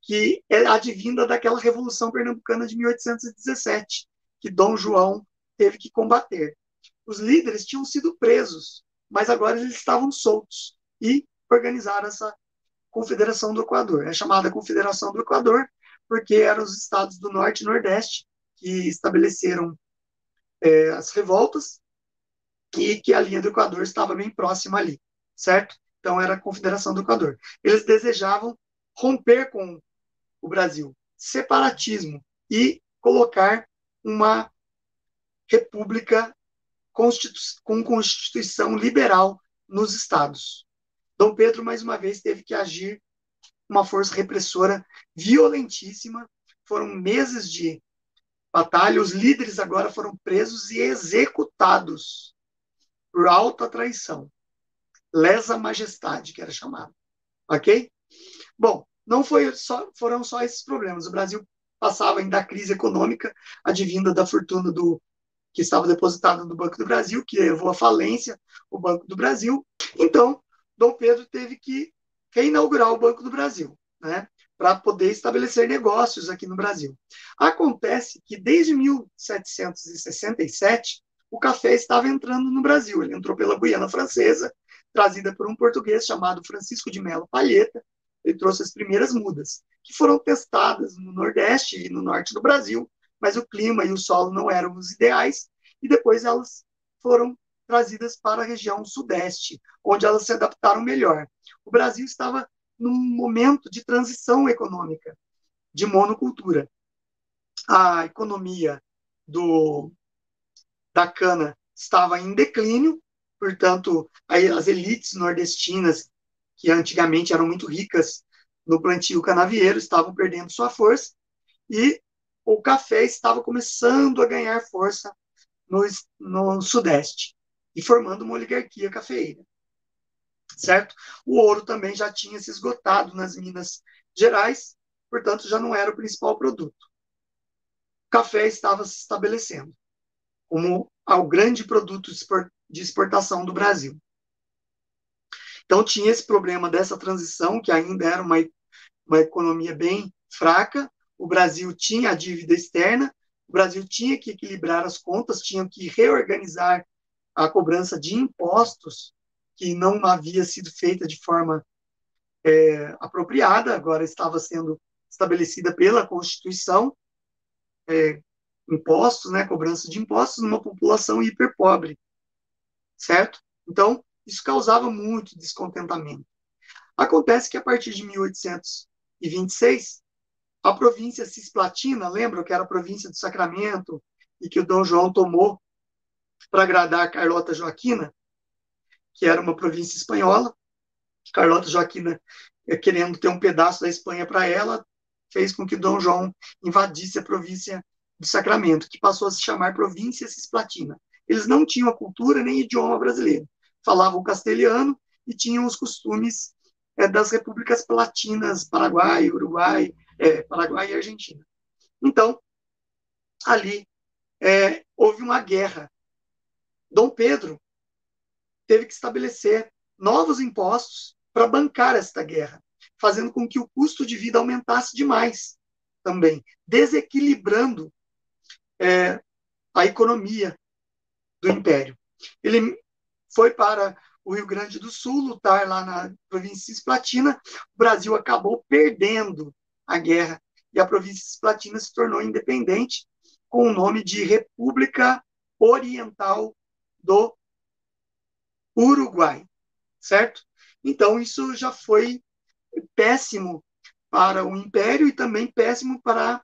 B: que é advinda daquela Revolução Pernambucana de 1817, que Dom João teve que combater. Os líderes tinham sido presos, mas agora eles estavam soltos e organizaram essa Confederação do Equador. É chamada Confederação do Equador porque eram os estados do Norte e Nordeste que estabeleceram é, as revoltas e que a linha do Equador estava bem próxima ali, certo? Então era a Confederação do Equador. Eles desejavam romper com o Brasil, separatismo e colocar uma república constitu com constituição liberal nos estados. Dom Pedro mais uma vez teve que agir uma força repressora violentíssima. Foram meses de batalha, os líderes agora foram presos e executados por alta traição. Lesa majestade, que era chamado. Ok? Bom, não foi só, foram só esses problemas. O Brasil passava ainda a crise econômica advinda da fortuna do que estava depositada no Banco do Brasil, que levou à falência o Banco do Brasil. Então, Dom Pedro teve que reinaugurar o Banco do Brasil. Né? Para poder estabelecer negócios aqui no Brasil. Acontece que desde 1767 o café estava entrando no Brasil. Ele entrou pela Guiana Francesa, trazida por um português chamado Francisco de Melo Palheta. Ele trouxe as primeiras mudas, que foram testadas no Nordeste e no Norte do Brasil, mas o clima e o solo não eram os ideais, e depois elas foram trazidas para a região Sudeste, onde elas se adaptaram melhor. O Brasil estava num momento de transição econômica, de monocultura. A economia do, da cana estava em declínio, portanto, as elites nordestinas, que antigamente eram muito ricas no plantio canavieiro, estavam perdendo sua força, e o café estava começando a ganhar força no, no Sudeste, e formando uma oligarquia cafeeira certo? O ouro também já tinha se esgotado nas Minas Gerais, portanto, já não era o principal produto. O café estava se estabelecendo como o grande produto de exportação do Brasil. Então, tinha esse problema dessa transição, que ainda era uma, uma economia bem fraca, o Brasil tinha a dívida externa, o Brasil tinha que equilibrar as contas, tinha que reorganizar a cobrança de impostos que não havia sido feita de forma é, apropriada, agora estava sendo estabelecida pela Constituição, é, impostos, né, cobrança de impostos numa população hiperpobre, certo? Então, isso causava muito descontentamento. Acontece que a partir de 1826, a província cisplatina, lembra que era a província do Sacramento e que o Dom João tomou para agradar Carlota Joaquina, que era uma província espanhola. Carlota Joaquina, eh, querendo ter um pedaço da Espanha para ela, fez com que Dom João invadisse a província do Sacramento, que passou a se chamar Província Cisplatina. Eles não tinham a cultura nem idioma brasileiro. Falavam castelhano e tinham os costumes é, das repúblicas platinas, Paraguai, Uruguai, é, Paraguai e Argentina. Então, ali é, houve uma guerra. Dom Pedro teve que estabelecer novos impostos para bancar esta guerra, fazendo com que o custo de vida aumentasse demais também, desequilibrando é, a economia do império. Ele foi para o Rio Grande do Sul lutar lá na província Cisplatina. O Brasil acabou perdendo a guerra e a província Cisplatina se tornou independente com o nome de República Oriental do Uruguai, certo? Então isso já foi péssimo para o Império e também péssimo para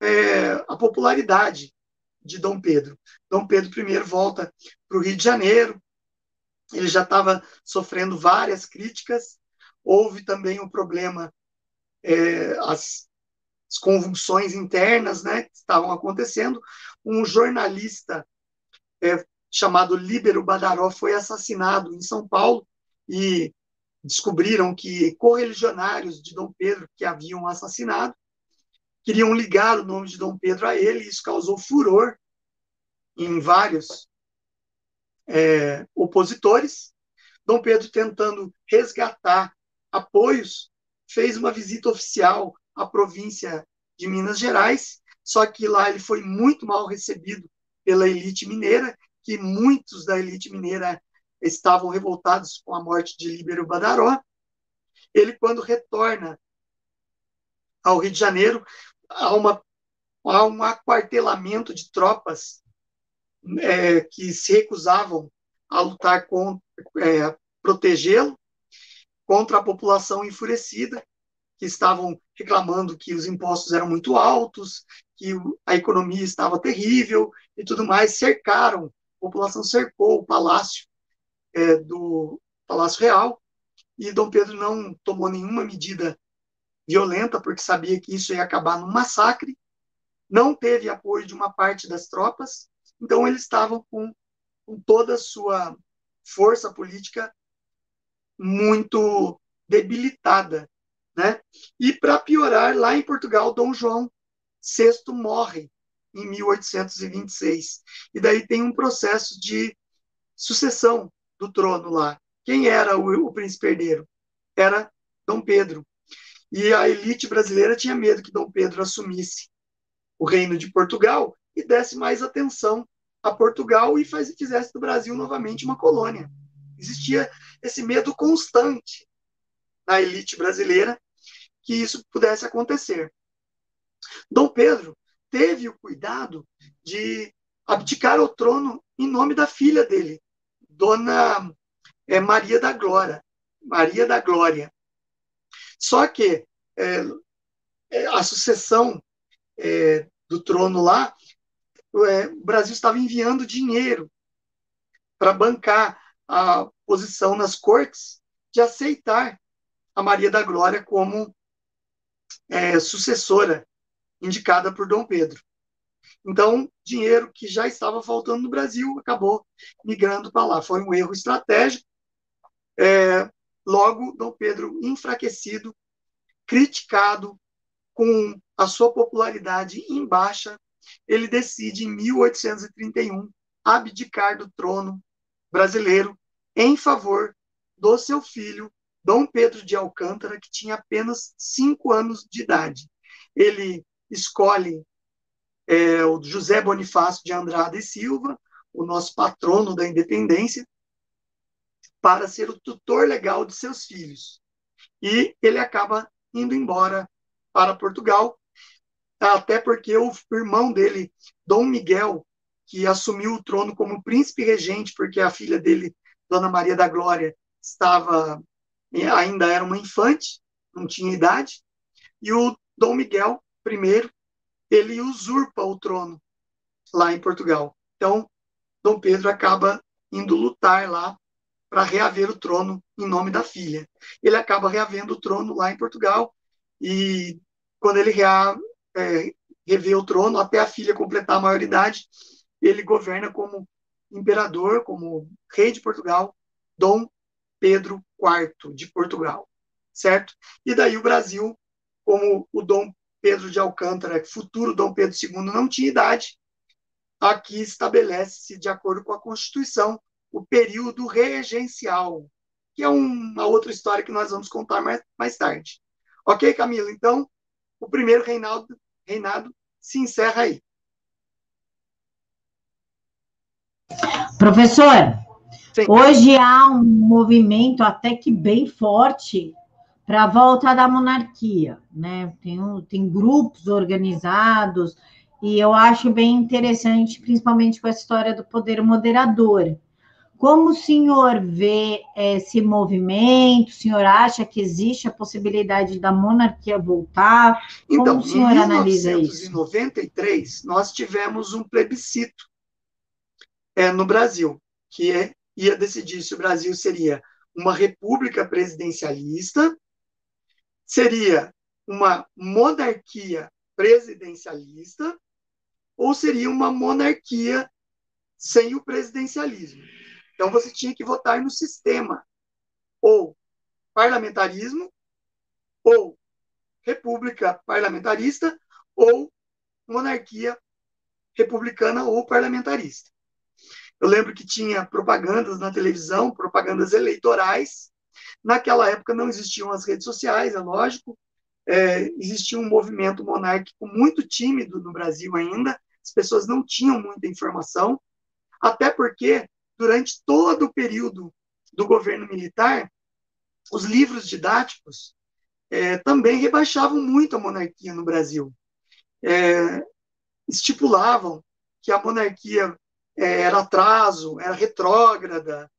B: é, a popularidade de Dom Pedro. Dom Pedro I volta para o Rio de Janeiro, ele já estava sofrendo várias críticas, houve também o um problema, é, as, as, convulsões internas né, que estavam acontecendo. Um jornalista é, chamado Líbero Badaró foi assassinado em São Paulo e descobriram que correligionários de Dom Pedro que haviam assassinado queriam ligar o nome de Dom Pedro a ele, e isso causou furor em vários é, opositores. Dom Pedro, tentando resgatar apoios, fez uma visita oficial à província de Minas Gerais, só que lá ele foi muito mal recebido pela elite mineira, que muitos da elite mineira estavam revoltados com a morte de Líbero Badaró. Ele, quando retorna ao Rio de Janeiro, há, uma, há um aquartelamento de tropas é, que se recusavam a lutar contra, é, protegê-lo contra a população enfurecida, que estavam reclamando que os impostos eram muito altos, que a economia estava terrível e tudo mais, cercaram, a população cercou o palácio é, do Palácio Real, e Dom Pedro não tomou nenhuma medida violenta, porque sabia que isso ia acabar num massacre, não teve apoio de uma parte das tropas, então eles estavam com, com toda a sua força política muito debilitada, né? E para piorar, lá em Portugal, Dom João VI morre em 1826. E daí tem um processo de sucessão do trono lá. Quem era o, o príncipe herdeiro? Era Dom Pedro. E a elite brasileira tinha medo que Dom Pedro assumisse o reino de Portugal e desse mais atenção a Portugal e faz, fizesse do Brasil novamente uma colônia. Existia esse medo constante na elite brasileira que isso pudesse acontecer. Dom Pedro teve o cuidado de abdicar o trono em nome da filha dele, Dona é, Maria da Glória. Maria da Glória. Só que é, é, a sucessão é, do trono lá, é, o Brasil estava enviando dinheiro para bancar a posição nas cortes de aceitar a Maria da Glória como é, sucessora indicada por Dom Pedro. Então, dinheiro que já estava faltando no Brasil acabou migrando para lá. Foi um erro estratégico. É, logo, Dom Pedro enfraquecido criticado, com a sua popularidade em baixa, ele decide, em 1831, abdicar do trono brasileiro em favor do seu filho, Dom Pedro de Alcântara, que tinha apenas cinco anos de idade. Ele escolhe é, o José Bonifácio de Andrade e Silva, o nosso patrono da independência, para ser o tutor legal de seus filhos. E ele acaba indo embora para Portugal, até porque o irmão dele, Dom Miguel, que assumiu o trono como príncipe regente, porque a filha dele, Dona Maria da Glória, estava ainda era uma infante, não tinha idade, e o Dom Miguel I, ele usurpa o trono lá em Portugal. Então, Dom Pedro acaba indo lutar lá para reaver o trono em nome da filha. Ele acaba reavendo o trono lá em Portugal e quando ele rea, é, revê o trono, até a filha completar a maioridade, ele governa como imperador, como rei de Portugal, Dom Pedro IV de Portugal. certo? E daí o Brasil, como o Dom Pedro de Alcântara, futuro Dom Pedro II, não tinha idade, aqui estabelece-se, de acordo com a Constituição, o período regencial, que é uma outra história que nós vamos contar mais, mais tarde. Ok, Camila? Então, o primeiro reinado, reinado se encerra aí.
A: Professor, Sim. hoje há um movimento até que bem forte para a volta da monarquia, né? Tem, um, tem grupos organizados, e eu acho bem interessante, principalmente com a história do poder moderador. Como o senhor vê esse movimento? O senhor acha que existe a possibilidade da monarquia voltar?
B: Como então, o senhor em analisa isso? Em 1993, nós tivemos um plebiscito é, no Brasil, que é, ia decidir se o Brasil seria uma república presidencialista, seria uma monarquia presidencialista ou seria uma monarquia sem o presidencialismo. Então você tinha que votar no sistema ou parlamentarismo ou república parlamentarista ou monarquia republicana ou parlamentarista. Eu lembro que tinha propagandas na televisão, propagandas eleitorais. Naquela época não existiam as redes sociais, é lógico. É, existia um movimento monárquico muito tímido no Brasil ainda. As pessoas não tinham muita informação, até porque durante todo o período do governo militar, os livros didáticos é, também rebaixavam muito a monarquia no Brasil. É, estipulavam que a monarquia é, era atraso, era retrógrada.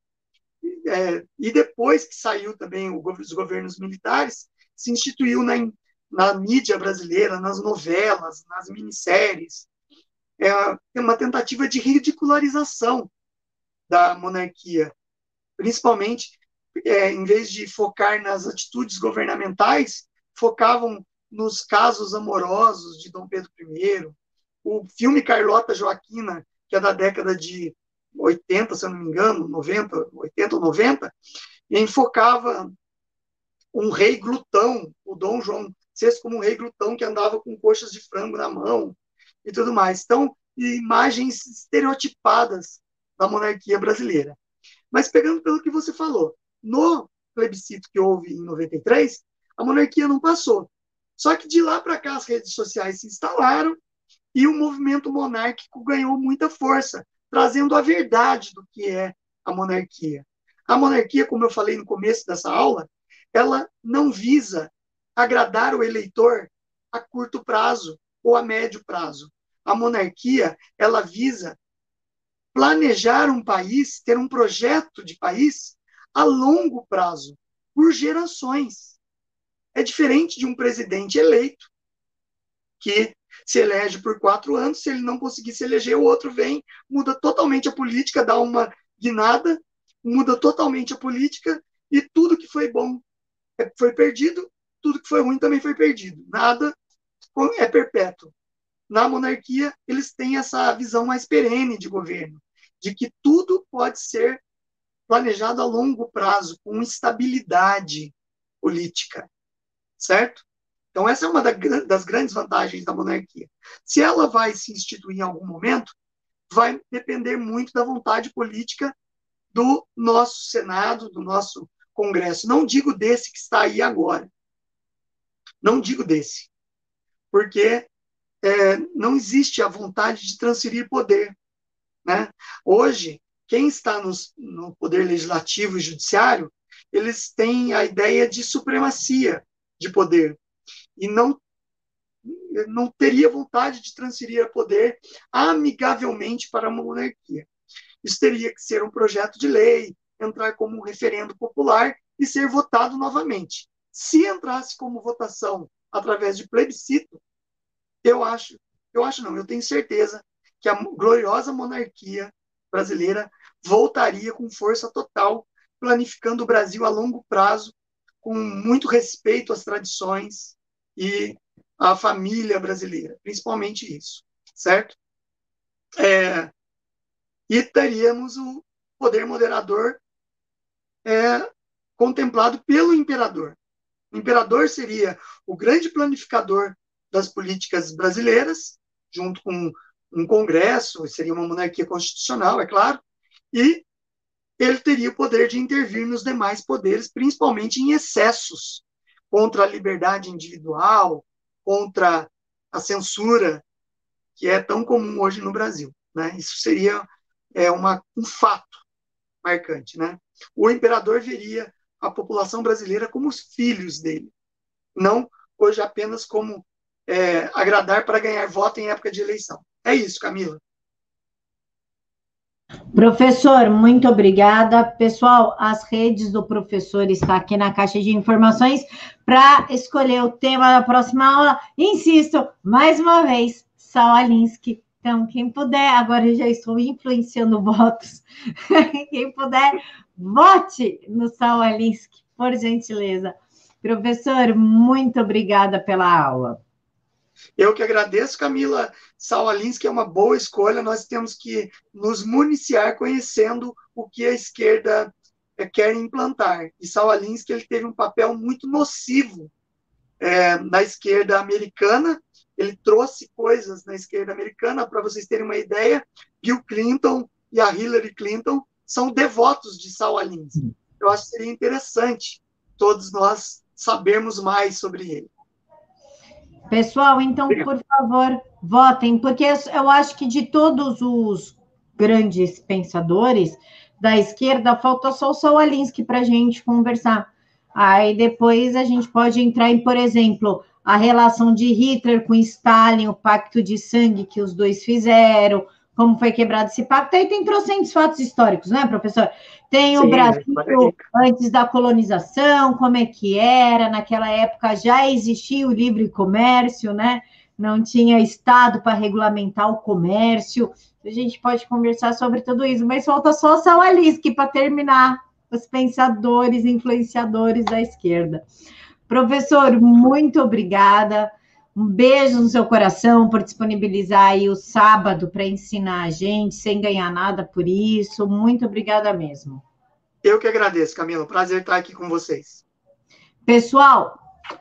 B: É, e depois que saiu também o, os governos militares, se instituiu na, na mídia brasileira, nas novelas, nas minisséries, é uma tentativa de ridicularização da monarquia, principalmente é, em vez de focar nas atitudes governamentais, focavam nos casos amorosos de Dom Pedro I. O filme Carlota Joaquina, que é da década de 80, se eu não me engano, 90, 80 ou 90, enfocava um rei glutão, o Dom João VI como um rei glutão que andava com coxas de frango na mão e tudo mais. Então, imagens estereotipadas da monarquia brasileira. Mas pegando pelo que você falou, no plebiscito que houve em 93, a monarquia não passou. Só que de lá para cá as redes sociais se instalaram e o movimento monárquico ganhou muita força, trazendo a verdade do que é a monarquia. A monarquia, como eu falei no começo dessa aula, ela não visa agradar o eleitor a curto prazo ou a médio prazo. A monarquia, ela visa planejar um país, ter um projeto de país a longo prazo, por gerações. É diferente de um presidente eleito, que se elege por quatro anos, se ele não conseguir se eleger, o outro vem, muda totalmente a política, dá uma guinada, muda totalmente a política, e tudo que foi bom é, foi perdido, tudo que foi ruim também foi perdido. Nada é perpétuo na monarquia, eles têm essa visão mais perene de governo, de que tudo pode ser planejado a longo prazo, com estabilidade política, certo? Então, essa é uma das grandes vantagens da monarquia. Se ela vai se instituir em algum momento, vai depender muito da vontade política do nosso Senado, do nosso Congresso. Não digo desse que está aí agora. Não digo desse. Porque é, não existe a vontade de transferir poder. Né? Hoje, quem está no, no poder legislativo e judiciário, eles têm a ideia de supremacia de poder e não não teria vontade de transferir poder amigavelmente para uma monarquia. Isso teria que ser um projeto de lei, entrar como um referendo popular e ser votado novamente. Se entrasse como votação através de plebiscito, eu acho, eu acho não, eu tenho certeza que a gloriosa monarquia brasileira voltaria com força total, planificando o Brasil a longo prazo, com muito respeito às tradições e à família brasileira, principalmente isso, certo? É, e teríamos o poder moderador é, contemplado pelo imperador. O imperador seria o grande planificador das políticas brasileiras, junto com um congresso, seria uma monarquia constitucional, é claro, e ele teria o poder de intervir nos demais poderes, principalmente em excessos contra a liberdade individual, contra a censura, que é tão comum hoje no Brasil. Né? Isso seria é, uma, um fato marcante. Né? O imperador veria a população brasileira como os filhos dele, não hoje apenas como é, agradar para ganhar voto em época de eleição. É isso, Camila.
A: Professor, muito obrigada. Pessoal, as redes do professor está aqui na caixa de informações para escolher o tema da próxima aula. Insisto, mais uma vez, Sal Alinsky. Então, quem puder, agora eu já estou influenciando votos. quem puder, vote no Sal Alinsky, por gentileza. Professor, muito obrigada pela aula.
B: Eu que agradeço, Camila Saualinsky é uma boa escolha. Nós temos que nos municiar conhecendo o que a esquerda eh, quer implantar. E Saualinsky ele teve um papel muito nocivo é, na esquerda americana. Ele trouxe coisas na esquerda americana, para vocês terem uma ideia. Bill Clinton e a Hillary Clinton são devotos de Saualinsky. Eu acho que seria interessante todos nós sabermos mais sobre ele.
A: Pessoal, então, por favor, votem, porque eu acho que de todos os grandes pensadores da esquerda, falta só o Saul Alinsky para a gente conversar. Aí depois a gente pode entrar em, por exemplo, a relação de Hitler com Stalin, o pacto de sangue que os dois fizeram, como foi quebrado esse pacto. Aí tem trocentos fatos históricos, né, professor? Tem o Sim, Brasil antes da colonização, como é que era, naquela época já existia o livre comércio, né? Não tinha Estado para regulamentar o comércio. A gente pode conversar sobre tudo isso, mas falta só o Sawaliski para terminar os pensadores, influenciadores da esquerda. Professor, muito obrigada. Um beijo no seu coração por disponibilizar aí o sábado para ensinar a gente, sem ganhar nada por isso. Muito obrigada mesmo.
B: Eu que agradeço, Camila. Prazer estar aqui com vocês.
A: Pessoal,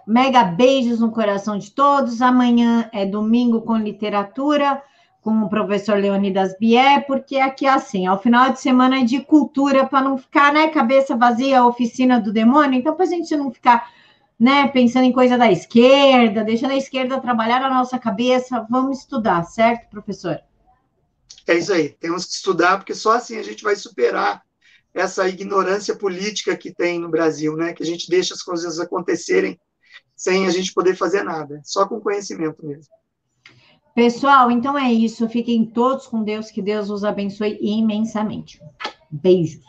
A: mega beijos no coração de todos. Amanhã é domingo com literatura, com o professor Leonidas Bier, porque aqui é assim, ao final de semana é de cultura, para não ficar, né, cabeça vazia, oficina do demônio. Então, para a gente não ficar né, pensando em coisa da esquerda, deixando a esquerda trabalhar na nossa cabeça, vamos estudar, certo, professor?
B: É isso aí, temos que estudar, porque só assim a gente vai superar essa ignorância política que tem no Brasil, né? Que a gente deixa as coisas acontecerem sem a gente poder fazer nada, só com conhecimento mesmo.
A: Pessoal, então é isso. Fiquem todos com Deus, que Deus os abençoe imensamente. Beijos.